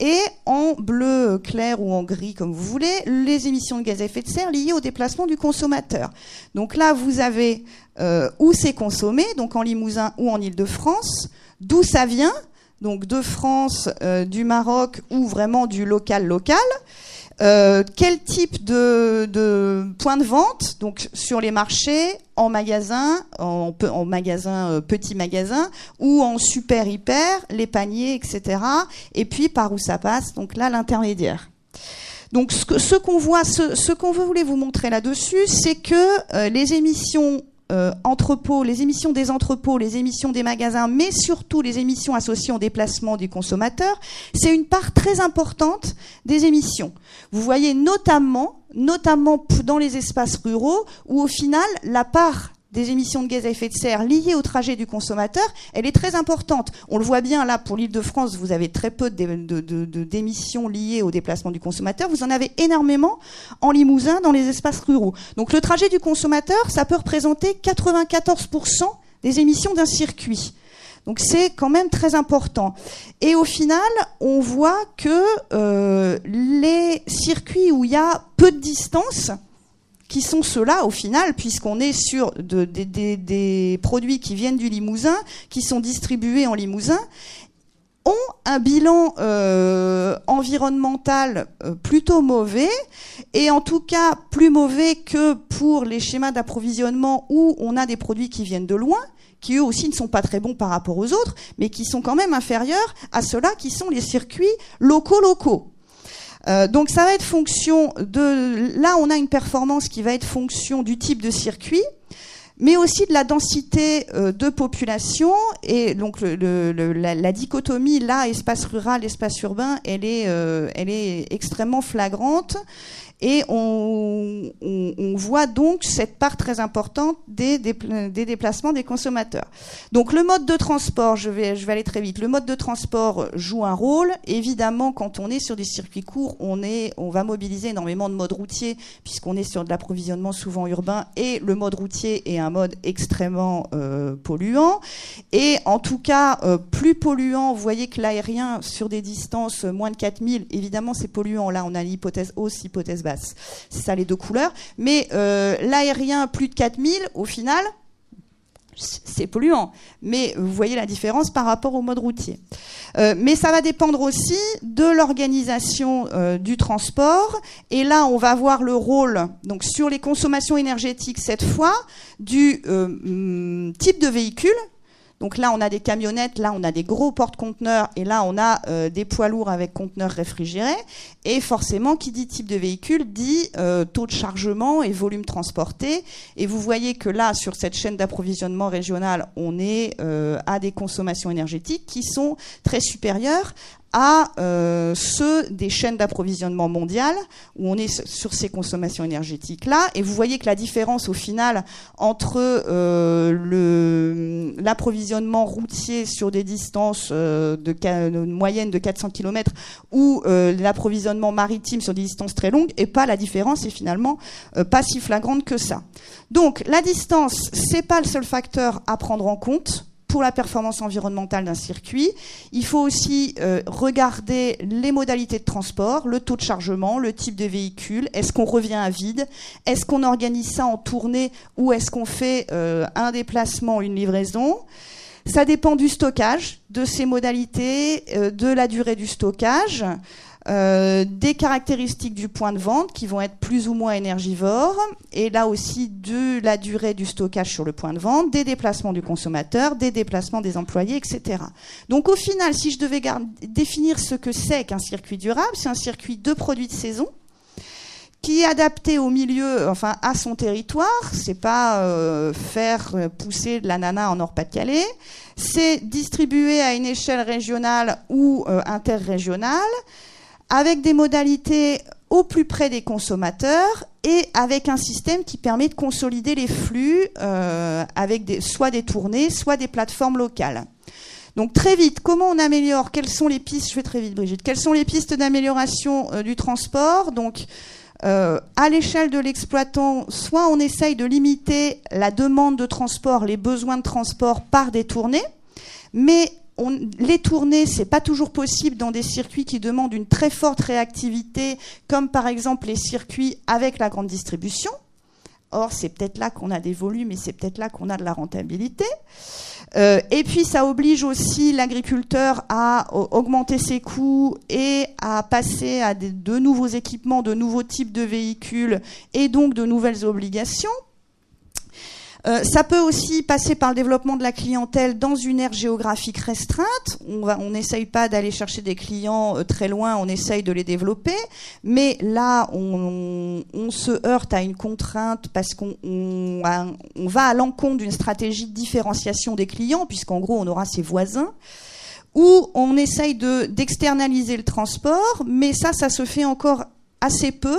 et en bleu clair ou en gris comme vous voulez les émissions de gaz à effet de serre liées au déplacement du consommateur. Donc là vous avez euh, où c'est consommé, donc en Limousin ou en Île-de-France, d'où ça vient, donc de France, du Maroc ou vraiment du local local. Euh, quel type de, de point de vente Donc sur les marchés, en magasin, en, en magasin euh, petit magasin ou en super hyper, les paniers, etc. Et puis par où ça passe Donc là l'intermédiaire. Donc ce, ce qu'on voit, ce, ce qu'on voulait vous montrer là-dessus, c'est que euh, les émissions euh, entrepôts, les émissions des entrepôts, les émissions des magasins, mais surtout les émissions associées au déplacement du consommateur, c'est une part très importante des émissions. Vous voyez notamment, notamment dans les espaces ruraux, où au final, la part des émissions de gaz à effet de serre liées au trajet du consommateur, elle est très importante. On le voit bien là pour l'île de France, vous avez très peu d'émissions liées au déplacement du consommateur. Vous en avez énormément en Limousin, dans les espaces ruraux. Donc le trajet du consommateur, ça peut représenter 94% des émissions d'un circuit. Donc c'est quand même très important. Et au final, on voit que euh, les circuits où il y a peu de distance, qui sont ceux-là au final, puisqu'on est sur des produits qui viennent du Limousin, qui sont distribués en Limousin, ont un bilan euh, environnemental euh, plutôt mauvais, et en tout cas plus mauvais que pour les schémas d'approvisionnement où on a des produits qui viennent de loin, qui eux aussi ne sont pas très bons par rapport aux autres, mais qui sont quand même inférieurs à ceux-là qui sont les circuits locaux locaux. Euh, donc ça va être fonction de... Là, on a une performance qui va être fonction du type de circuit mais aussi de la densité euh, de population. Et donc la, dichotomie là, espace rural, espace urbain, elle est, euh, elle est extrêmement flagrante. Et on, voit donc cette part très importante des, déplacements des consommateurs. Donc le mode de transport, je vais, aller très vite, le mode de transport joue un rôle. Évidemment, quand on est sur des circuits courts, on, est, on va mobiliser énormément de modes routiers, puisqu'on est sur de l'approvisionnement souvent urbain, et le mode routier est un mode extrêmement euh, polluant. Et en tout cas, euh, plus polluant, vous voyez que l'aérien, sur des distances moins de 4000, évidemment c'est polluant. Là, on a l'hypothèse hausse, hypothèse c'est ça les deux couleurs. Mais euh, l'aérien, plus de 4000, au final, c'est polluant. Mais vous voyez la différence par rapport au mode routier. Euh, mais ça va dépendre aussi de l'organisation euh, du transport. Et là, on va voir le rôle, donc sur les consommations énergétiques cette fois, du type de véhicule donc là, on a des camionnettes, là, on a des gros porte-conteneurs, et là, on a euh, des poids lourds avec conteneurs réfrigérés. Et forcément, qui dit type de véhicule dit euh, taux de chargement et volume transporté. Et vous voyez que là, sur cette chaîne d'approvisionnement régionale, on est euh, à des consommations énergétiques qui sont très supérieures à euh, ceux des chaînes d'approvisionnement mondiales, où on est sur ces consommations énergétiques-là. Et vous voyez que la différence au final entre euh, l'approvisionnement routier sur des distances euh, de, moyenne de 400 km ou euh, l'approvisionnement maritime sur des distances très longues, et pas la différence est finalement pas si flagrante que ça. Donc la distance, c'est pas le seul facteur à prendre en compte pour la performance environnementale d'un circuit. Il faut aussi euh, regarder les modalités de transport, le taux de chargement, le type de véhicule. Est-ce qu'on revient à vide? Est-ce qu'on organise ça en tournée ou est-ce qu'on fait euh, un déplacement, une livraison? Ça dépend du stockage, de ses modalités, euh, de la durée du stockage. Euh, des caractéristiques du point de vente qui vont être plus ou moins énergivores, et là aussi de la durée du stockage sur le point de vente, des déplacements du consommateur, des déplacements des employés, etc. Donc au final, si je devais définir ce que c'est qu'un circuit durable, c'est un circuit de produits de saison qui est adapté au milieu, enfin à son territoire. C'est pas euh, faire pousser de l'ananas en Nord-Pas-de-Calais. C'est distribué à une échelle régionale ou euh, interrégionale avec des modalités au plus près des consommateurs et avec un système qui permet de consolider les flux euh, avec des, soit des tournées, soit des plateformes locales. Donc très vite, comment on améliore? Quelles sont les pistes? Je fais très vite, Brigitte. Quelles sont les pistes d'amélioration euh, du transport? Donc euh, à l'échelle de l'exploitant, soit on essaye de limiter la demande de transport, les besoins de transport par des tournées, mais les tournées, c'est pas toujours possible dans des circuits qui demandent une très forte réactivité, comme par exemple les circuits avec la grande distribution. Or, c'est peut-être là qu'on a des volumes et c'est peut-être là qu'on a de la rentabilité. Euh, et puis, ça oblige aussi l'agriculteur à augmenter ses coûts et à passer à de nouveaux équipements, de nouveaux types de véhicules et donc de nouvelles obligations euh, ça peut aussi passer par le développement de la clientèle dans une aire géographique restreinte. On n'essaye pas d'aller chercher des clients euh, très loin, on essaye de les développer. Mais là, on, se heurte à une contrainte parce qu'on va à l'encontre d'une stratégie de différenciation des clients, puisqu'en gros, on aura ses voisins ou on essaye d'externaliser le transport, mais ça, ça se fait encore assez peu.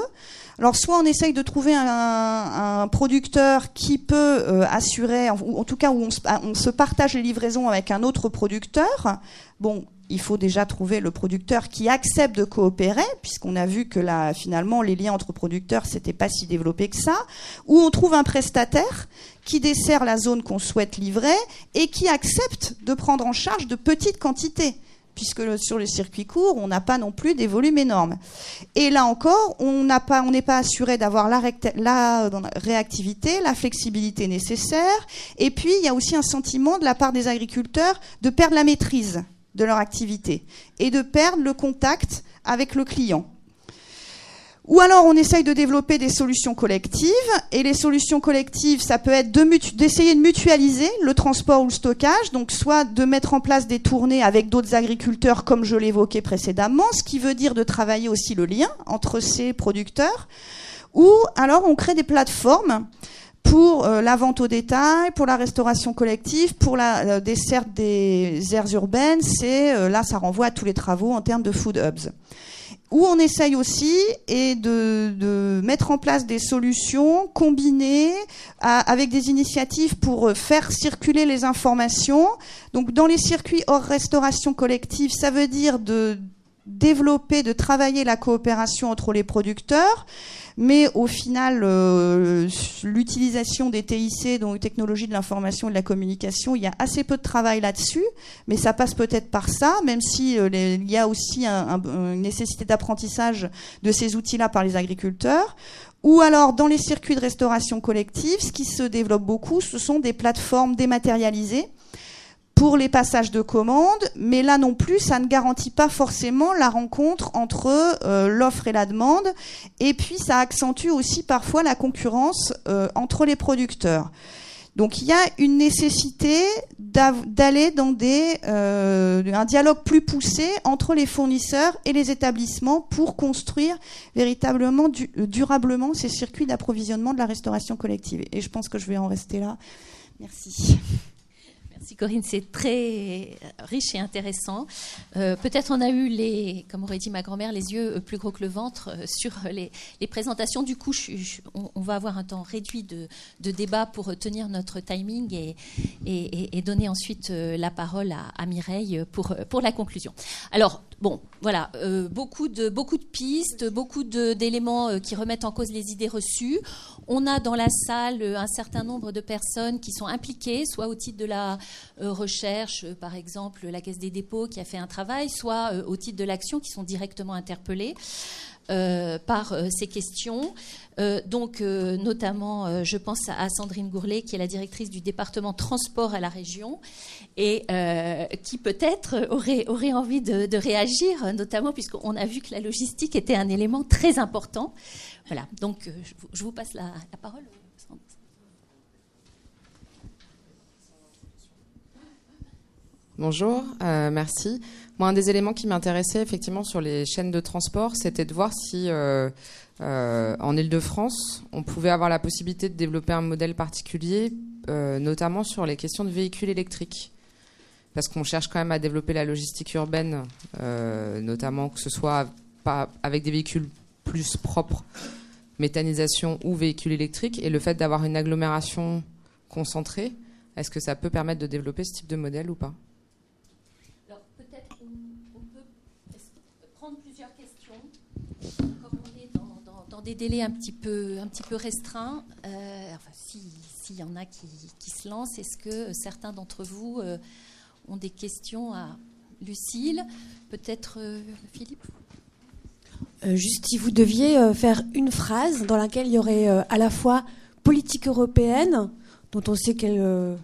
Alors soit on essaye de trouver un, producteur qui peut euh, assurer, ou en tout cas où on se, partage les livraisons avec un autre producteur. Bon, il faut déjà trouver le producteur qui accepte de coopérer, puisqu'on a vu que là, finalement, les liens entre producteurs, c'était pas si développé que ça. Ou on trouve un prestataire qui dessert la zone qu'on souhaite livrer et qui accepte de prendre en charge de petites quantités puisque sur le circuit court, on n'a pas non plus des volumes énormes. Et là encore, on n'est pas assuré d'avoir la, réactivité, la flexibilité nécessaire. Et puis, il y a aussi un sentiment de la part des agriculteurs de perdre la maîtrise de leur activité et de perdre le contact avec le client. Ou alors on essaye de développer des solutions collectives, et les solutions collectives, ça peut être d'essayer de, mutualiser le transport ou le stockage, donc soit de mettre en place des tournées avec d'autres agriculteurs, comme je l'évoquais précédemment, ce qui veut dire de travailler aussi le lien entre ces producteurs, ou alors on crée des plateformes pour euh, la vente au détail, pour la restauration collective, pour la euh, desserte des aires urbaines, c'est euh, là ça renvoie à tous les travaux en termes de food hubs où on essaye aussi et de, de, mettre en place des solutions combinées avec des initiatives pour faire circuler les informations. Donc dans les circuits hors restauration collective, ça veut dire de développer, de travailler la coopération entre les producteurs mais au final, euh, l'utilisation des TIC, donc technologie de l'information et de la communication, il y a assez peu de travail là-dessus, mais ça passe peut-être par ça, même si euh, y a aussi une nécessité d'apprentissage de ces outils-là par les agriculteurs. Ou alors, dans les circuits de restauration collective, ce qui se développe beaucoup, ce sont des plateformes dématérialisées pour les passages de commandes, mais là non plus, ça ne garantit pas forcément la rencontre entre euh, l'offre et la demande, et puis ça accentue aussi parfois la concurrence euh, entre les producteurs. Donc il y a une nécessité d'aller dans des, euh, un dialogue plus poussé entre les fournisseurs et les établissements pour construire véritablement durablement ces circuits d'approvisionnement de la restauration collective. Et je pense que je vais en rester là. Merci. Merci Corinne, c'est très riche et intéressant. Euh, peut-être on a eu les, comme aurait dit ma grand-mère, les yeux plus gros que le ventre euh, sur les, présentations. Du coup, on, va avoir un temps réduit de, débat pour tenir notre timing et, donner ensuite euh, la parole à, Mireille pour, pour la conclusion. Alors, bon, voilà, beaucoup, de, beaucoup de pistes, beaucoup d'éléments qui remettent en cause les idées reçues. On a dans la salle un certain nombre de personnes qui sont impliquées, soit au titre de la euh, recherche, euh, par exemple la Caisse des dépôts qui a fait un travail, soit euh, au titre de l'action qui sont directement interpellés. Par ces questions. donc, notamment, je pense à Sandrine Gourlet, qui est la directrice du département transport à la région, et qui peut-être aurait, aurait envie de, réagir, notamment puisqu'on a vu que la logistique était un élément très important. Voilà, donc je, vous passe la parole. Bonjour, euh, merci. Moi, un des éléments qui m'intéressait effectivement sur les chaînes de transport, c'était de voir si euh, euh, en Ile-de-France, on pouvait avoir la possibilité de développer un modèle particulier, notamment sur les questions de véhicules électriques. Parce qu'on cherche quand même à développer la logistique urbaine, notamment que ce soit avec des véhicules plus propres, méthanisation ou véhicules électriques, et le fait d'avoir une agglomération concentrée, est-ce que ça peut permettre de développer ce type de modèle ou pas? Des délais un petit peu, un petit peu restreints, euh, s'il y en a qui, se lancent, est-ce que certains d'entre vous euh, ont des questions à Lucille? Peut-être euh, Philippe? Juste si vous deviez faire une phrase dans laquelle il y aurait à la fois politique européenne, dont on sait qu'elle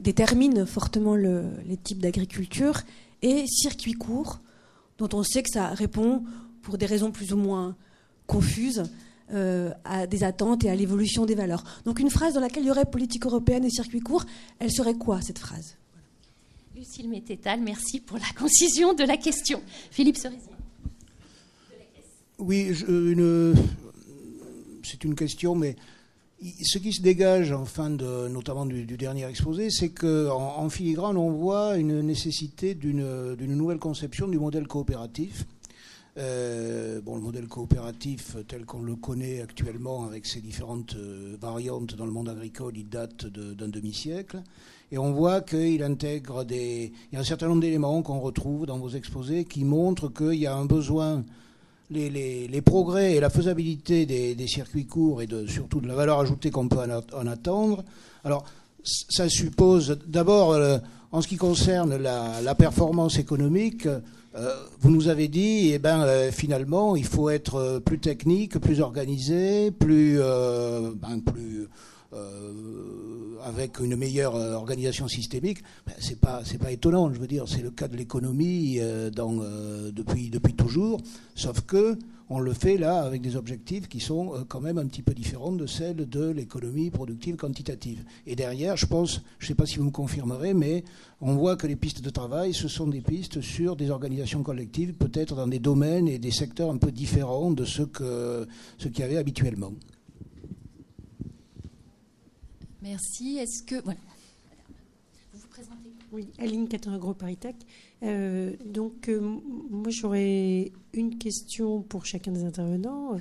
détermine fortement le, les types d'agriculture, et circuit court, dont on sait que ça répond pour des raisons plus ou moins confuse euh, à des attentes et à l'évolution des valeurs. Donc une phrase dans laquelle il y aurait politique européenne et circuit court, elle serait quoi cette phrase? Lucille Mététal, merci pour la concision de la question. Philippe Cerisier. Oui, c'est une question, mais ce qui se dégage en fin de, notamment du, dernier exposé, c'est qu'en en, filigrane, on voit une nécessité d'une nouvelle conception du modèle coopératif euh, bon, le modèle coopératif tel qu'on le connaît actuellement avec ses différentes euh, variantes dans le monde agricole, il date d'un demi-siècle. Et on voit qu'il intègre des... Il y a un certain nombre d'éléments qu'on retrouve dans vos exposés qui montrent qu'il y a un besoin... Les, les, les, progrès et la faisabilité des, des, circuits courts et surtout de la valeur ajoutée qu'on peut en, attendre. Alors, ça suppose d'abord, euh, en ce qui concerne la, performance économique, vous nous avez dit, eh ben, euh, finalement, il faut être plus technique, plus organisé, plus, ben, plus avec une meilleure organisation systémique. Ben, c'est pas, c'est pas étonnant. Je veux dire, c'est le cas de l'économie depuis depuis toujours, sauf que on le fait là avec des objectifs qui sont euh, quand même un petit peu différents de celles de l'économie productive quantitative. Et derrière, je pense, je ne sais pas si vous me confirmerez, mais on voit que les pistes de travail, ce sont des pistes sur des organisations collectives, peut-être dans des domaines et des secteurs un peu différents de ce qu'il y avait habituellement. Merci. Est-ce que voilà. vous vous présentez Oui, Aline Caton Paritech. Euh, donc, euh, moi, j'aurais une question pour chacun des intervenants.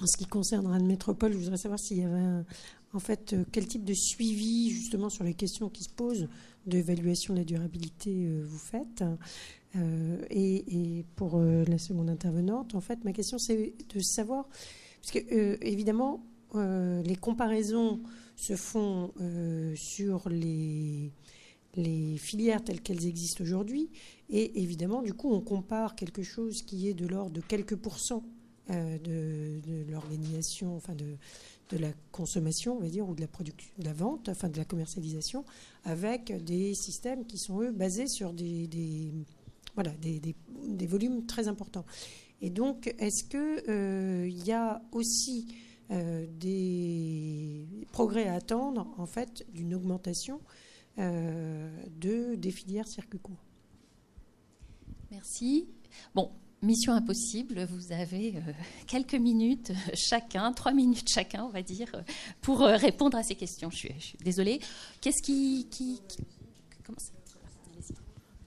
En ce qui concerne Rennes Métropole, je voudrais savoir s'il y avait en fait euh, quel type de suivi justement sur les questions qui se posent d'évaluation de la durabilité vous faites. Et, pour la seconde intervenante, en fait, ma question c'est de savoir, parce que évidemment, les comparaisons se font sur les les filières telles qu'elles existent aujourd'hui. Et évidemment, du coup, on compare quelque chose qui est de l'ordre de quelques pourcents euh, de, l'organisation, enfin de, de, la consommation, on va dire, ou de la, production, de la vente, enfin de la commercialisation, avec des systèmes qui sont, eux, basés sur des, voilà, des, des, volumes très importants. Et donc, est-ce qu'il euh, y a aussi euh, des progrès à attendre, en fait, d'une augmentation de, des filières circuit court. Merci. Bon, mission impossible, vous avez euh, quelques minutes chacun, trois minutes chacun, on va dire, pour euh, répondre à ces questions. Je suis, désolée. Qu'est-ce qui. qui,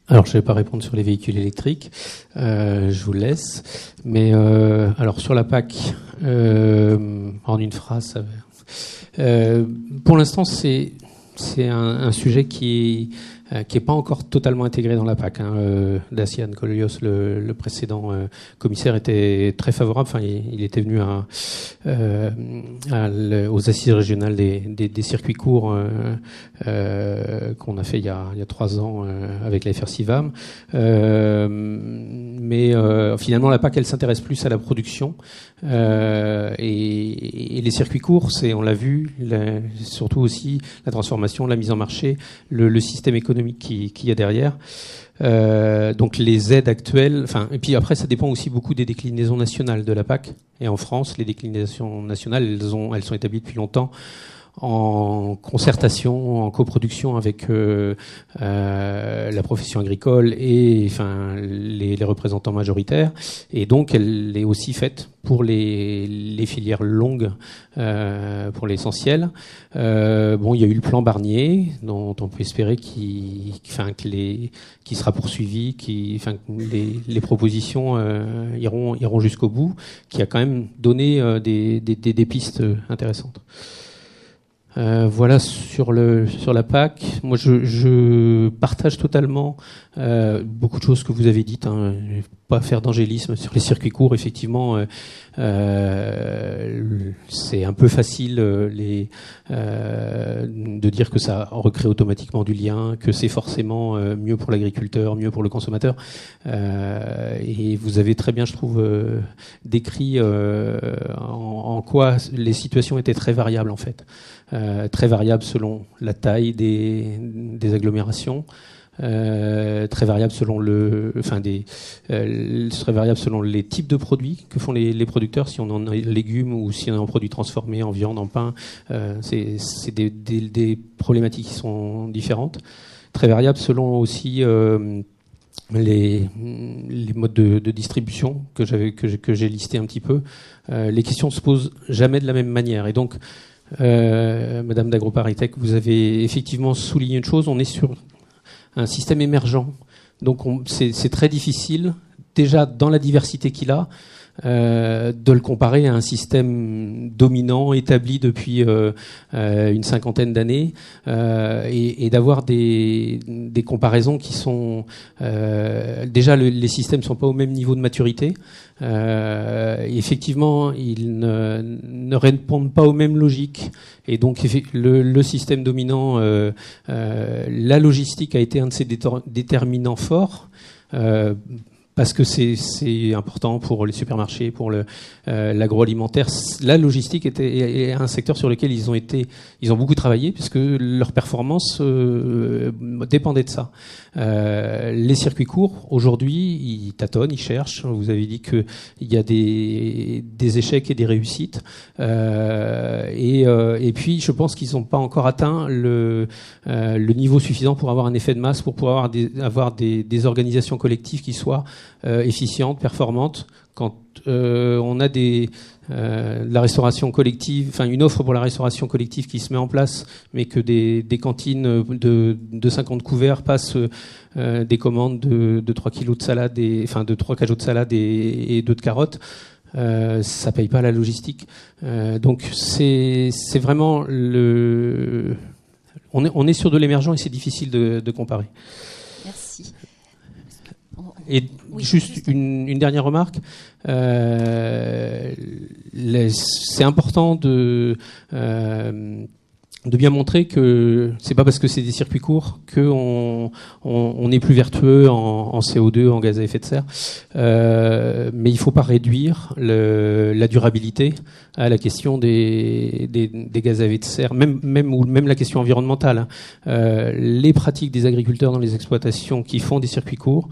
alors, je ne vais pas répondre sur les véhicules électriques, je vous laisse. Mais alors sur la PAC, en une phrase, pour l'instant, c'est c'est un, sujet qui qui n'est pas encore totalement intégré dans la PAC. Hein. Euh, Dacian Collios, le, précédent euh, commissaire, était très favorable. Enfin, il, était venu euh, aux assises régionales des, circuits courts qu'on a fait il y a, trois ans avec la FRCIVAM. mais finalement, la PAC, elle s'intéresse plus à la production. Et, les circuits courts, on l'a vu, surtout aussi la transformation, la mise en marché, le système économique qu'il y a derrière. Euh, donc les aides actuelles, enfin, et puis après ça dépend aussi beaucoup des déclinaisons nationales de la PAC. Et en France, les déclinations nationales, elles, ont, elles sont établies depuis longtemps en concertation, en coproduction avec euh, euh, la profession agricole et enfin les, les, représentants majoritaires. Et donc elle est aussi faite pour les, les filières longues, euh, pour l'essentiel. Euh, bon, il y a eu le plan Barnier, dont on peut espérer qu'il, enfin, que sera poursuivi, qui, enfin, les, les propositions euh, iront, iront jusqu'au bout, qui a quand même donné euh, des, des, des, pistes intéressantes. Euh, voilà sur le sur la PAC. Moi, je, partage totalement euh, beaucoup de choses que vous avez dites. Hein. Je vais pas faire d'angélisme sur les circuits courts. Effectivement, euh, c'est un peu facile de dire que ça recrée automatiquement du lien, que c'est forcément mieux pour l'agriculteur, mieux pour le consommateur. et vous avez très bien, je trouve, décrit en, quoi les situations étaient très variables en fait. Euh, très variable selon la taille des, agglomérations. Euh, très variable selon le, enfin euh, très variable selon les types de produits que font les, producteurs, si on en a légumes ou si on est en produits transformés, en viande, en pain, c'est des, problématiques qui sont différentes. Très variable selon aussi les, modes de, distribution que que j'ai listé un petit peu. Les questions se posent jamais de la même manière et donc euh, Madame d'Agroparitech, vous avez effectivement souligné une chose, on est sur un système émergent. Donc c'est très difficile déjà dans la diversité qu'il a, euh, de le comparer à un système dominant établi depuis euh, euh, une cinquantaine d'années et, d'avoir des, comparaisons qui sont déjà le, les systèmes sont pas au même niveau de maturité. effectivement, ils ne, répondent pas aux mêmes logiques et donc le système dominant, la logistique a été un de ses déterminants forts parce que c'est important pour les supermarchés, pour euh, l'agroalimentaire. La logistique était est un secteur sur lequel ils ont été, ils ont beaucoup travaillé puisque leur performance euh, dépendait de ça. Euh, les circuits courts, aujourd'hui, ils tâtonnent, ils cherchent. Vous avez dit qu'il y a des, échecs et des réussites. Euh, et, euh, et, puis, je pense qu'ils n'ont pas encore atteint le, niveau suffisant pour avoir un effet de masse, pour pouvoir avoir des organisations collectives qui soient efficientes, performantes. Quand on a des euh, la restauration collective, enfin une offre pour la restauration collective qui se met en place, mais que des, cantines de, de 50 couverts passent euh, des commandes de, de 3 kilos de salade, et, enfin de 3 cajots de salade et, et 2 de carottes. Euh, ça paye pas la logistique. Euh, donc c'est vraiment le. On est, sur de l'émergent et c'est difficile de comparer. Et juste une, une, dernière remarque. Euh, c'est important de euh, de bien montrer que c'est pas parce que c'est des circuits courts qu'on on, on, est plus vertueux en, en, CO2, en gaz à effet de serre. Euh, mais il faut pas réduire le, la durabilité à la question des, des, des, gaz à effet de serre, même même ou même la question environnementale. Hein. Les pratiques des agriculteurs dans les exploitations qui font des circuits courts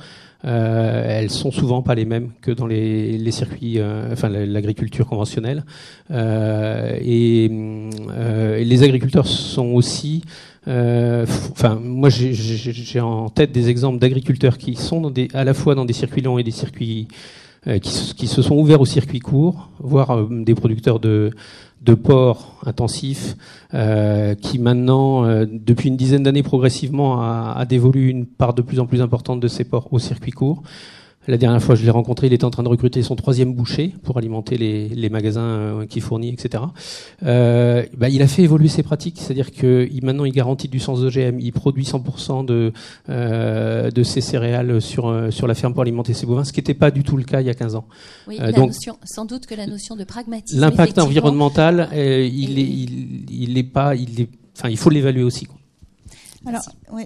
euh, elles sont souvent pas les mêmes que dans les, circuits, euh, enfin l'agriculture conventionnelle. Euh, et, euh, et, les agriculteurs sont aussi, euh, enfin moi j'ai en tête des exemples d'agriculteurs qui sont dans des, à la fois dans des circuits longs et des circuits qui, qui, se sont ouverts aux circuits courts, voire des producteurs de de ports intensifs euh, qui maintenant, euh, depuis une dizaine d'années progressivement, a, a, dévolu une part de plus en plus importante de ces ports au circuit court. La dernière fois, je l'ai rencontré, il était en train de recruter son troisième boucher pour alimenter les, les magasins euh, qui fournit, etc. Euh, bah, il a fait évoluer ses pratiques, c'est-à-dire que maintenant, il garantit du sans OGM, il produit 100% de, euh, de ses céréales sur, sur la ferme pour alimenter ses bovins, ce qui n'était pas du tout le cas il y a 15 ans. Oui, euh, donc, notion, sans doute que la notion de pragmatisme. L'impact environnemental, il, est, il, il est pas, il est, enfin, il faut l'évaluer aussi. Quoi. Alors,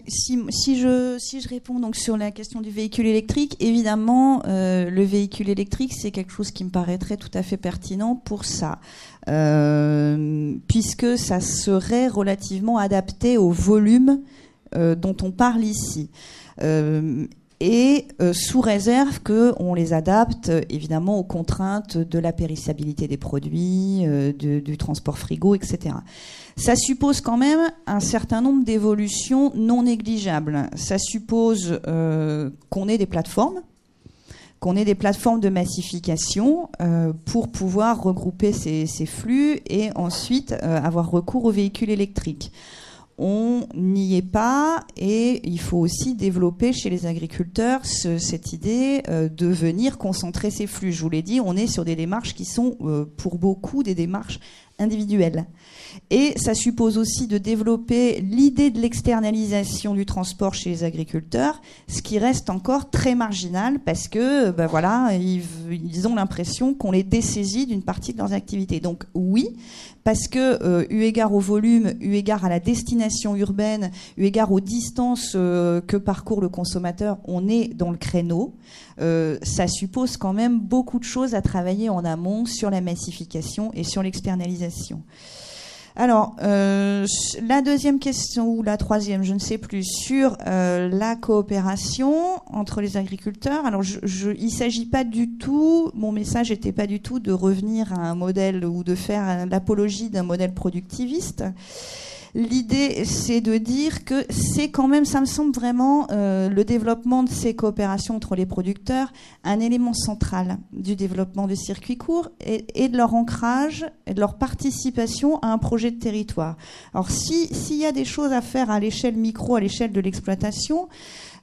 si, si, je, si je réponds donc sur la question du véhicule électrique, évidemment, euh, le véhicule électrique, c'est quelque chose qui me paraîtrait tout à fait pertinent pour ça, euh, puisque ça serait relativement adapté au volume euh, dont on parle ici. Et euh, sous réserve qu'on les adapte évidemment aux contraintes de la périssabilité des produits, euh, du transport frigo, etc. Ça suppose quand même un certain nombre d'évolutions non négligeables. Ça suppose euh, qu'on ait des plateformes, qu'on ait des plateformes de massification pour pouvoir regrouper ces, flux et ensuite avoir recours aux véhicules électriques. On n'y est pas et il faut aussi développer chez les agriculteurs ce, cette idée euh, de venir concentrer ces flux. Je vous l'ai dit, on est sur des démarches qui sont euh, pour beaucoup des démarches individuelles. Et ça suppose aussi de développer l'idée de l'externalisation du transport chez les agriculteurs, ce qui reste encore très marginal parce que, ben voilà, ils, ont l'impression qu'on les dessaisit d'une partie de leurs activités. Donc oui, parce que euh, eu égard au volume, eu égard à la destination urbaine, eu égard aux distances euh, que parcourt le consommateur, on est dans le créneau. Euh, ça suppose quand même beaucoup de choses à travailler en amont sur la massification et sur l'externalisation. Alors, euh, la deuxième question, ou la troisième, je ne sais plus, sur euh, la coopération entre les agriculteurs. Alors, je, il ne s'agit pas du tout, mon message n'était pas du tout de revenir à un modèle ou de faire l'apologie d'un modèle productiviste. L'idée, c'est de dire que c'est quand même, ça me semble vraiment, euh, le développement de ces coopérations entre les producteurs, un élément central du développement du circuit court et, de leur ancrage et de leur participation à un projet de territoire. Alors, s'il y a des choses à faire à l'échelle micro, à l'échelle de l'exploitation,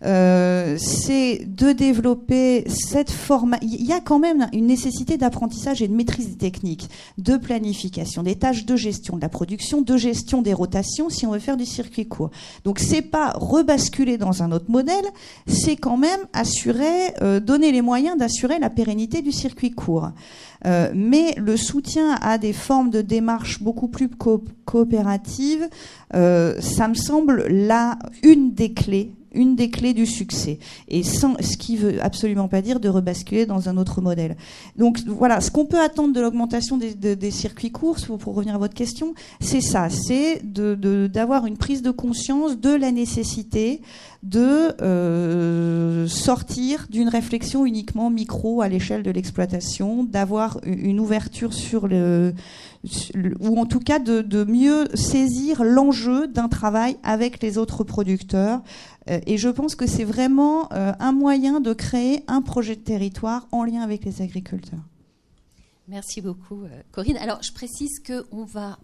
euh, c'est de développer cette forme. Il y a quand même une nécessité d'apprentissage et de maîtrise des techniques, de planification, des tâches de gestion de la production, de gestion des rotations si on veut faire du circuit court. Donc c'est pas rebasculer dans un autre modèle, c'est quand même assurer, euh, donner les moyens d'assurer la pérennité du circuit court. Euh, mais le soutien à des formes de démarche beaucoup plus coopératives, ça me semble là une des clés une des clés du succès. Et sans, ce qui veut absolument pas dire de rebasculer dans un autre modèle. Donc voilà, ce qu'on peut attendre de l'augmentation des, circuits courts, pour, revenir à votre question, c'est ça, c'est d'avoir une prise de conscience de la nécessité de euh, sortir d'une réflexion uniquement micro à l'échelle de l'exploitation, d'avoir une ouverture sur le, ou en tout cas de, mieux saisir l'enjeu d'un travail avec les autres producteurs. Euh, et je pense que c'est vraiment euh, un moyen de créer un projet de territoire en lien avec les agriculteurs. Merci beaucoup, Corinne. Alors, je précise qu'on va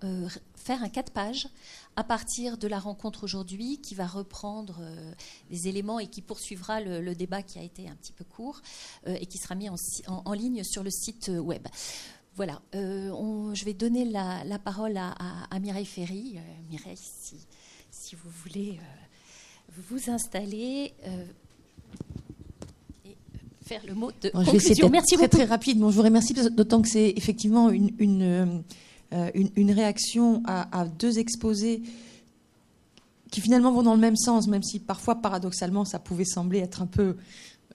faire un 4 pages à partir de la rencontre aujourd'hui qui va reprendre euh, les éléments et qui poursuivra le, débat qui a été un petit peu court euh, et qui sera mis en, ligne sur le site euh, web. Voilà, je vais donner la, parole à, Mireille Ferry. Mireille, si, vous voulez vous installer et faire le mot de conclusion. Je vais essayer Merci très, très rapide. Bon, je vous remercie, d'autant que c'est effectivement une euh, une, réaction à, deux exposés qui finalement vont dans le même sens, même si parfois, paradoxalement, ça pouvait sembler être un peu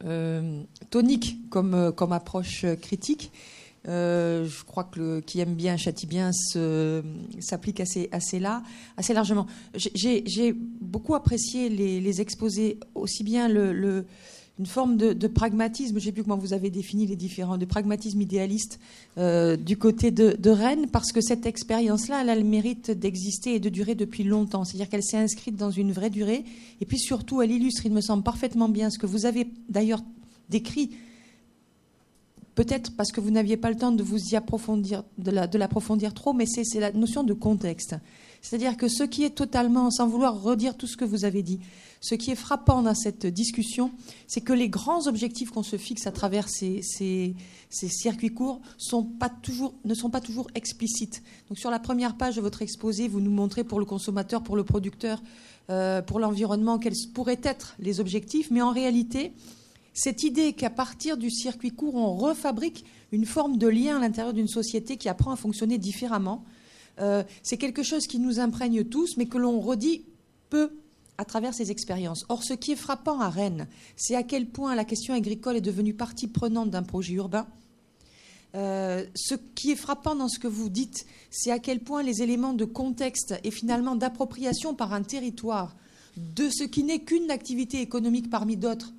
euh, tonique comme, euh, approche critique. je crois que le, qui aime bien châtie bien s'applique assez, assez là, assez largement. J'ai beaucoup apprécié les, exposés, aussi bien le une forme de, pragmatisme, je ne sais plus comment vous avez défini les différents, de pragmatisme idéaliste euh, du côté de, Rennes, parce que cette expérience-là, elle a le mérite d'exister et de durer depuis longtemps. C'est-à-dire qu'elle s'est inscrite dans une vraie durée, et puis surtout, elle illustre, il me semble parfaitement bien, ce que vous avez d'ailleurs décrit, peut-être parce que vous n'aviez pas le temps de vous y approfondir, de l'approfondir trop, mais c'est la notion de contexte. C'est-à-dire que ce qui est totalement, sans vouloir redire tout ce que vous avez dit, ce qui est frappant dans cette discussion, c'est que les grands objectifs qu'on se fixe à travers ces, circuits courts ne sont pas toujours explicites. Donc sur la première page de votre exposé, vous nous montrez pour le consommateur, pour le producteur, euh, pour l'environnement, quels pourraient être les objectifs, mais en réalité, cette idée qu'à partir du circuit court, on refabrique une forme de lien à l'intérieur d'une société qui apprend à fonctionner différemment, euh, c'est quelque chose qui nous imprègne tous, mais que l'on redit peu à travers ces expériences. Or, ce qui est frappant à Rennes, c'est à quel point la question agricole est devenue partie prenante d'un projet urbain. Euh, ce qui est frappant dans ce que vous dites, c'est à quel point les éléments de contexte et finalement d'appropriation par un territoire de ce qui n'est qu'une activité économique parmi d'autres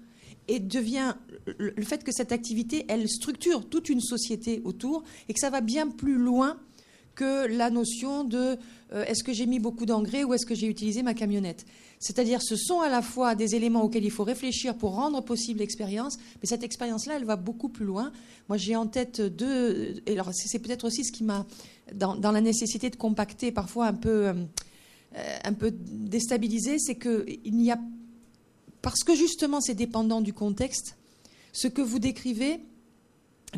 et devient le fait que cette activité, elle structure toute une société autour et que ça va bien plus loin que la notion de euh, est-ce que j'ai mis beaucoup d'engrais ou est-ce que j'ai utilisé ma camionnette. C'est-à-dire, ce sont à la fois des éléments auxquels il faut réfléchir pour rendre possible l'expérience, mais cette expérience-là, elle va beaucoup plus loin. Moi, j'ai en tête deux. Et alors, c'est peut-être aussi ce qui m'a, dans, la nécessité de compacter, parfois un peu, euh, un peu déstabilisé, c'est qu'il n'y a. Parce que justement, c'est dépendant du contexte, ce que vous décrivez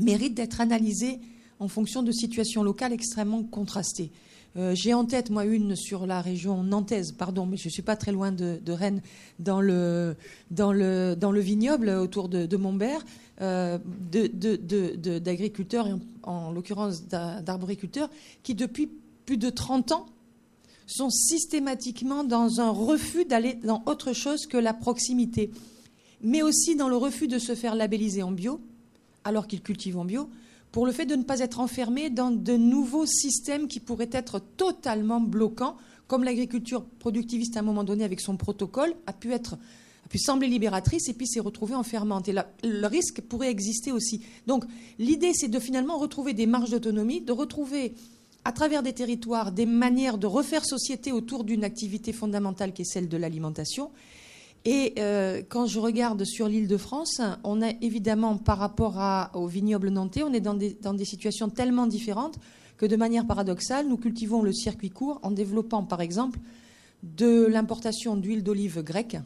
mérite d'être analysé en fonction de situations locales extrêmement contrastées. Euh, j'ai en tête, moi, une sur la région nantaise, pardon, mais je ne suis pas très loin de, Rennes, dans le, vignoble autour de, de Montbert, euh, d'agriculteurs, en, en l'occurrence d'arboriculteurs, qui depuis plus de 30 ans sont systématiquement dans un refus d'aller dans autre chose que la proximité, mais aussi dans le refus de se faire labelliser en bio, alors qu'ils cultivent en bio, pour le fait de ne pas être enfermé dans de nouveaux systèmes qui pourraient être totalement bloquants, comme l'agriculture productiviste à un moment donné avec son protocole a pu être a pu sembler libératrice et puis s'est retrouvée enfermante. Et le risque pourrait exister aussi. Donc l'idée, c'est de finalement retrouver des marges d'autonomie, de retrouver à travers des territoires des manières de refaire société autour d'une activité fondamentale qui est celle de l'alimentation et euh, quand je regarde sur l'île de France, on est évidemment par rapport au vignoble nantais, on est dans des, dans des, situations tellement différentes que de manière paradoxale, nous cultivons le circuit court en développant par exemple de l'importation d'huile d'olive grecque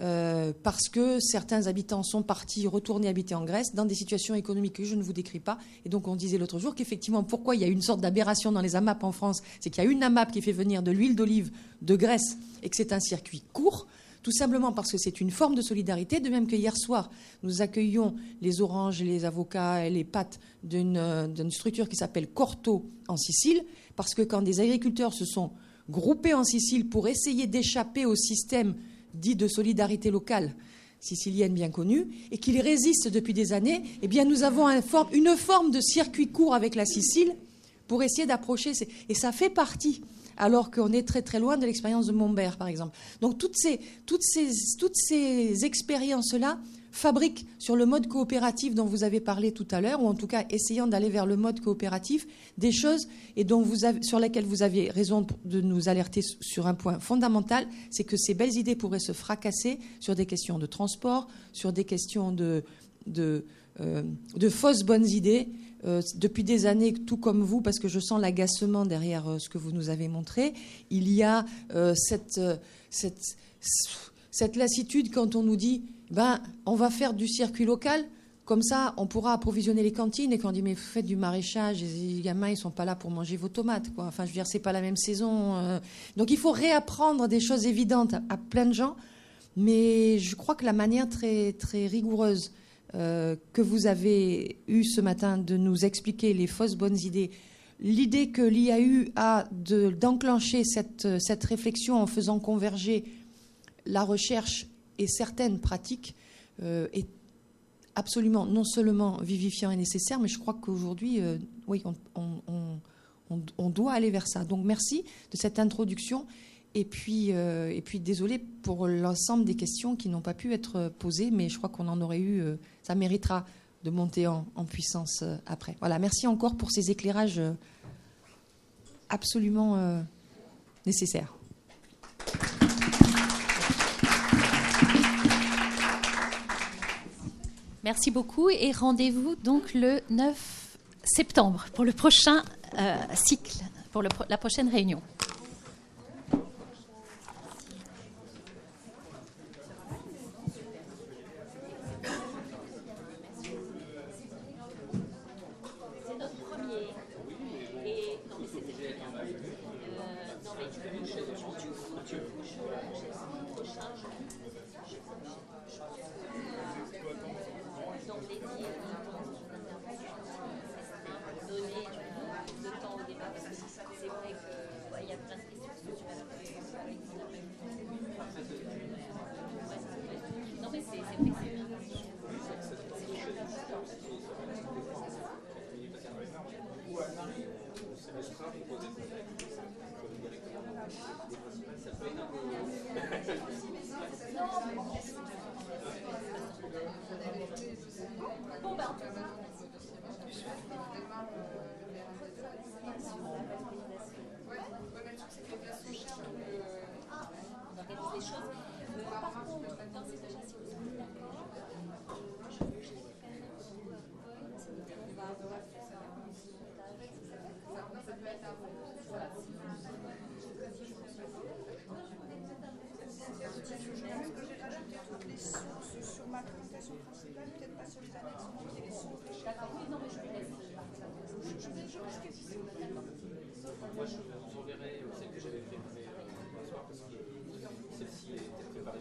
euh, parce que certains habitants sont partis retourner habiter en Grèce dans des situations économiques que je ne vous décris pas. Et donc on disait l'autre jour qu'effectivement, pourquoi il y a une sorte d'aberration dans les AMAP en France, c'est qu'il y a une AMAP qui fait venir de l'huile d'olive de Grèce et que c'est un circuit court. Tout simplement parce que c'est une forme de solidarité, de même que hier soir, nous accueillons les oranges, les avocats et les pâtes d'une structure qui s'appelle Corto en Sicile, parce que quand des agriculteurs se sont groupés en Sicile pour essayer d'échapper au système dit de solidarité locale sicilienne bien connue, et qu'il résiste depuis des années, eh bien nous avons une forme de circuit court avec la Sicile pour essayer d'approcher. Et ça fait partie, alors qu'on est très très loin de l'expérience de Montbert, par exemple. Donc toutes ces, toutes ces, toutes ces expériences-là fabrique sur le mode coopératif dont vous avez parlé tout à l'heure, ou en tout cas essayant d'aller vers le mode coopératif, des choses et dont vous sur lesquelles vous aviez raison de nous alerter sur un point fondamental, c'est que ces belles idées pourraient se fracasser sur des questions de transport, sur des questions de, de, euh, fausses bonnes idées. Euh, depuis des années, tout comme vous, parce que je sens l'agacement derrière euh, ce que vous nous avez montré, il y a cette, cette, cette lassitude quand on nous dit ben, on va faire du circuit local. Comme ça, on pourra approvisionner les cantines. Et quand on dit, mais faites du maraîchage, les gamins, ils sont pas là pour manger vos tomates. Quoi. Enfin, je veux dire, c'est pas la même saison. Euh. Donc, il faut réapprendre des choses évidentes à, plein de gens. Mais je crois que la manière très, très rigoureuse euh, que vous avez eue ce matin de nous expliquer les fausses bonnes idées, l'idée que l'IAU a d'enclencher cette, cette réflexion en faisant converger la recherche et certaines pratiques euh, est absolument non seulement vivifiant et nécessaire, mais je crois qu'aujourd'hui, euh, oui, on, doit aller vers ça. Donc merci de cette introduction. Et puis, euh, et puis désolé pour l'ensemble des questions qui n'ont pas pu être posées, mais je crois qu'on en aurait eu. ça méritera de monter en, puissance après. Voilà, merci encore pour ces éclairages absolument nécessaires. Merci beaucoup et rendez-vous donc le 9 septembre pour le prochain euh, cycle, pour la prochaine réunion. peut-être pas sur les je vous enverrai celle que j'avais préparée soir, parce que celle-ci est préparée.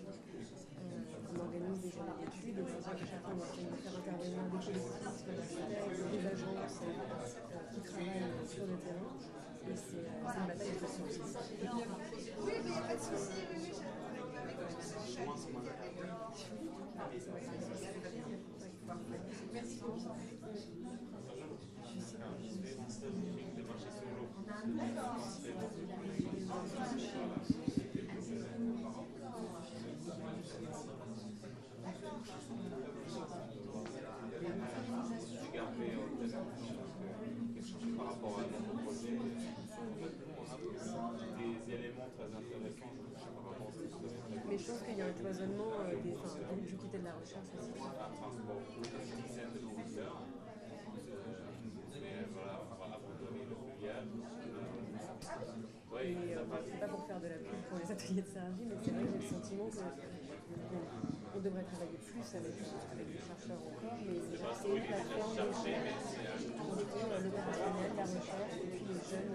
Euh, on organise des journées d'études, et faire intervenir des des agences euh, qui travaillent sur le terrain. Et c'est euh, une bataille de. Oui, mais il n'y a pas de souci. Oui, Merci beaucoup. Merci beaucoup. rapport à des éléments très intéressants. Mais je pense qu'il y a un cloisonnement euh, des, du côté de la recherche aussi. Ah, euh, c'est pas pour faire de la pub pour les ateliers de mais c'est vrai que j'ai le sentiment que on devrait travailler plus avec, les chercheurs encore, mais déjà, c'est une plateforme de le personnel, la recherche, et puis les jeunes,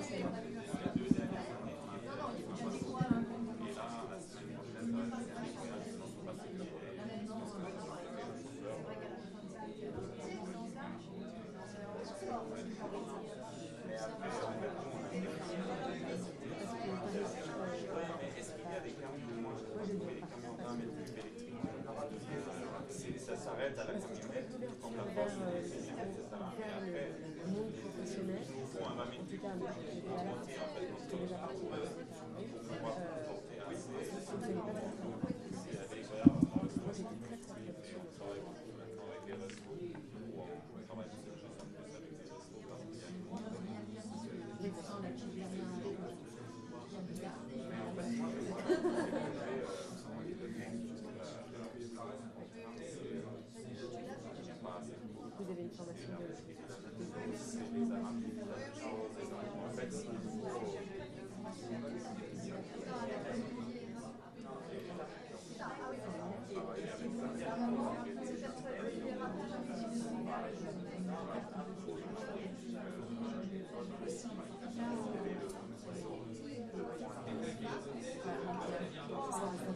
Thank you. discuter un objet qui déjà parti.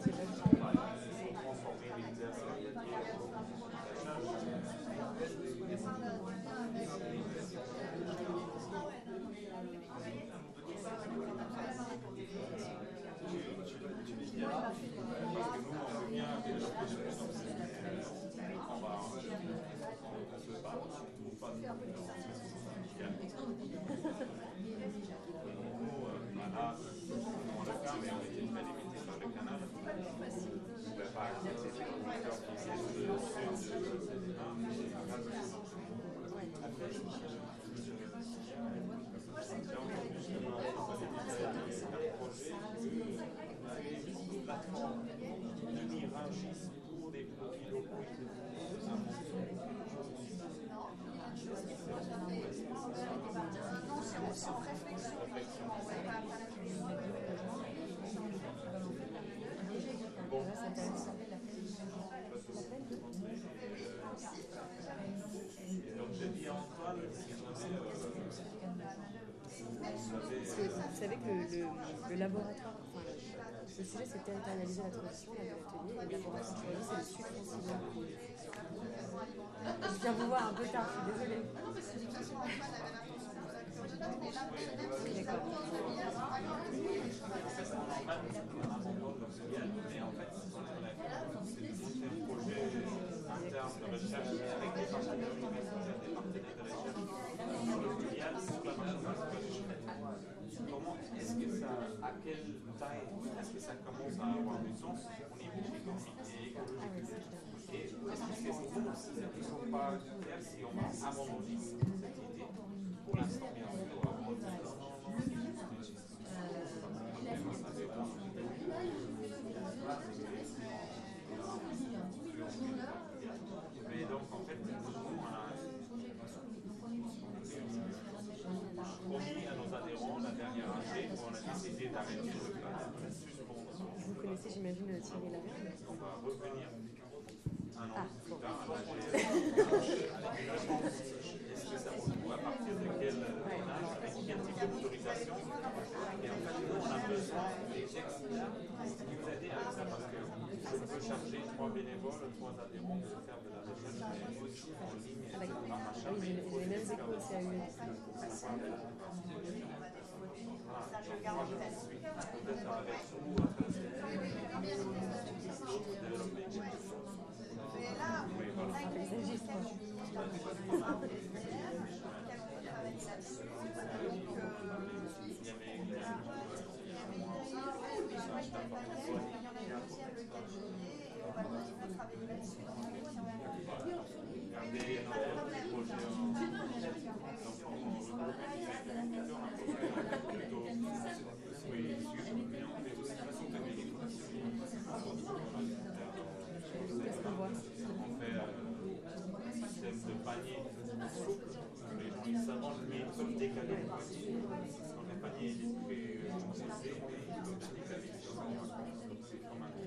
C'était la. Je viens vous voir un peu tard, je suis désolée. Est-ce que ça, à quelle taille est-ce que ça commence à avoir du sens au niveau économique et écologique Et est-ce que c'est pour nous ne sont pas clairs si on va abandonner cette idée? Pour l'instant, bien sûr, donc, en fait, nous, on a à nos adhérents la dernière année où on a décidé d'arrêter le plan, suspendre. Vous connaissez, j'imagine, Thierry Laverne On va revenir un an Ah, plus bon. tard à la Est-ce que ça retrouve à partir de quel âge, avec quel type de motorisation Et en fait, nous, on a besoin des textes qui nous aident avec ça parce que je peux charger trois bénévoles, trois adhérents pour faire de la recherche, mais aussi en ligne, machin, mais il faut les faire de aussi à. Moi, je suis peut-être. Oui, voilà notre projet en donc on regroupe les agriculteurs, on a plutôt oui, sur mais on fait aussi façon de On fait euh, un système de panier souple, les gens ils s'arrangent, mais ils peuvent décaler le panier. Quand le panier il est très processé, mais ils peuvent le décaler. Donc c'est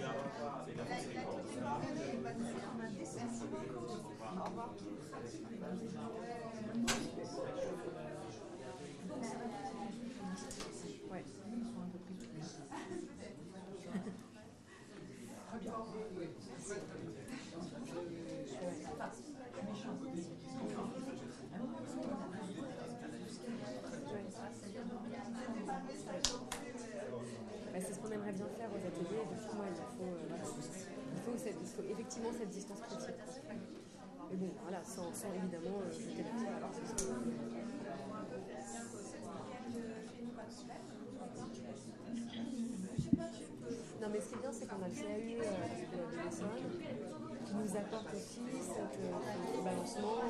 là-bas et là-bas, c'est les Ouais. Bah, c'est ce qu'on aimerait bien faire aux ateliers. Et du coup, moi, il faut, euh, voilà, il faut, cette- il faut effectivement cette distance critique. Mais bon, voilà, sans, évidemment euh, Non, mais ce qui est bien, c'est qu'on a le CAU euh, de qui nous apporte aussi cette, euh, ce balancement, euh,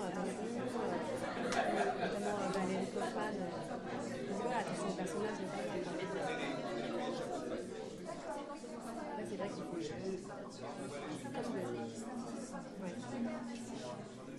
notamment euh, Valérie Kaufmann, euh, qui dit, voilà, attention au personnage, mais pas c'est vrai qu'il faut. Ouais.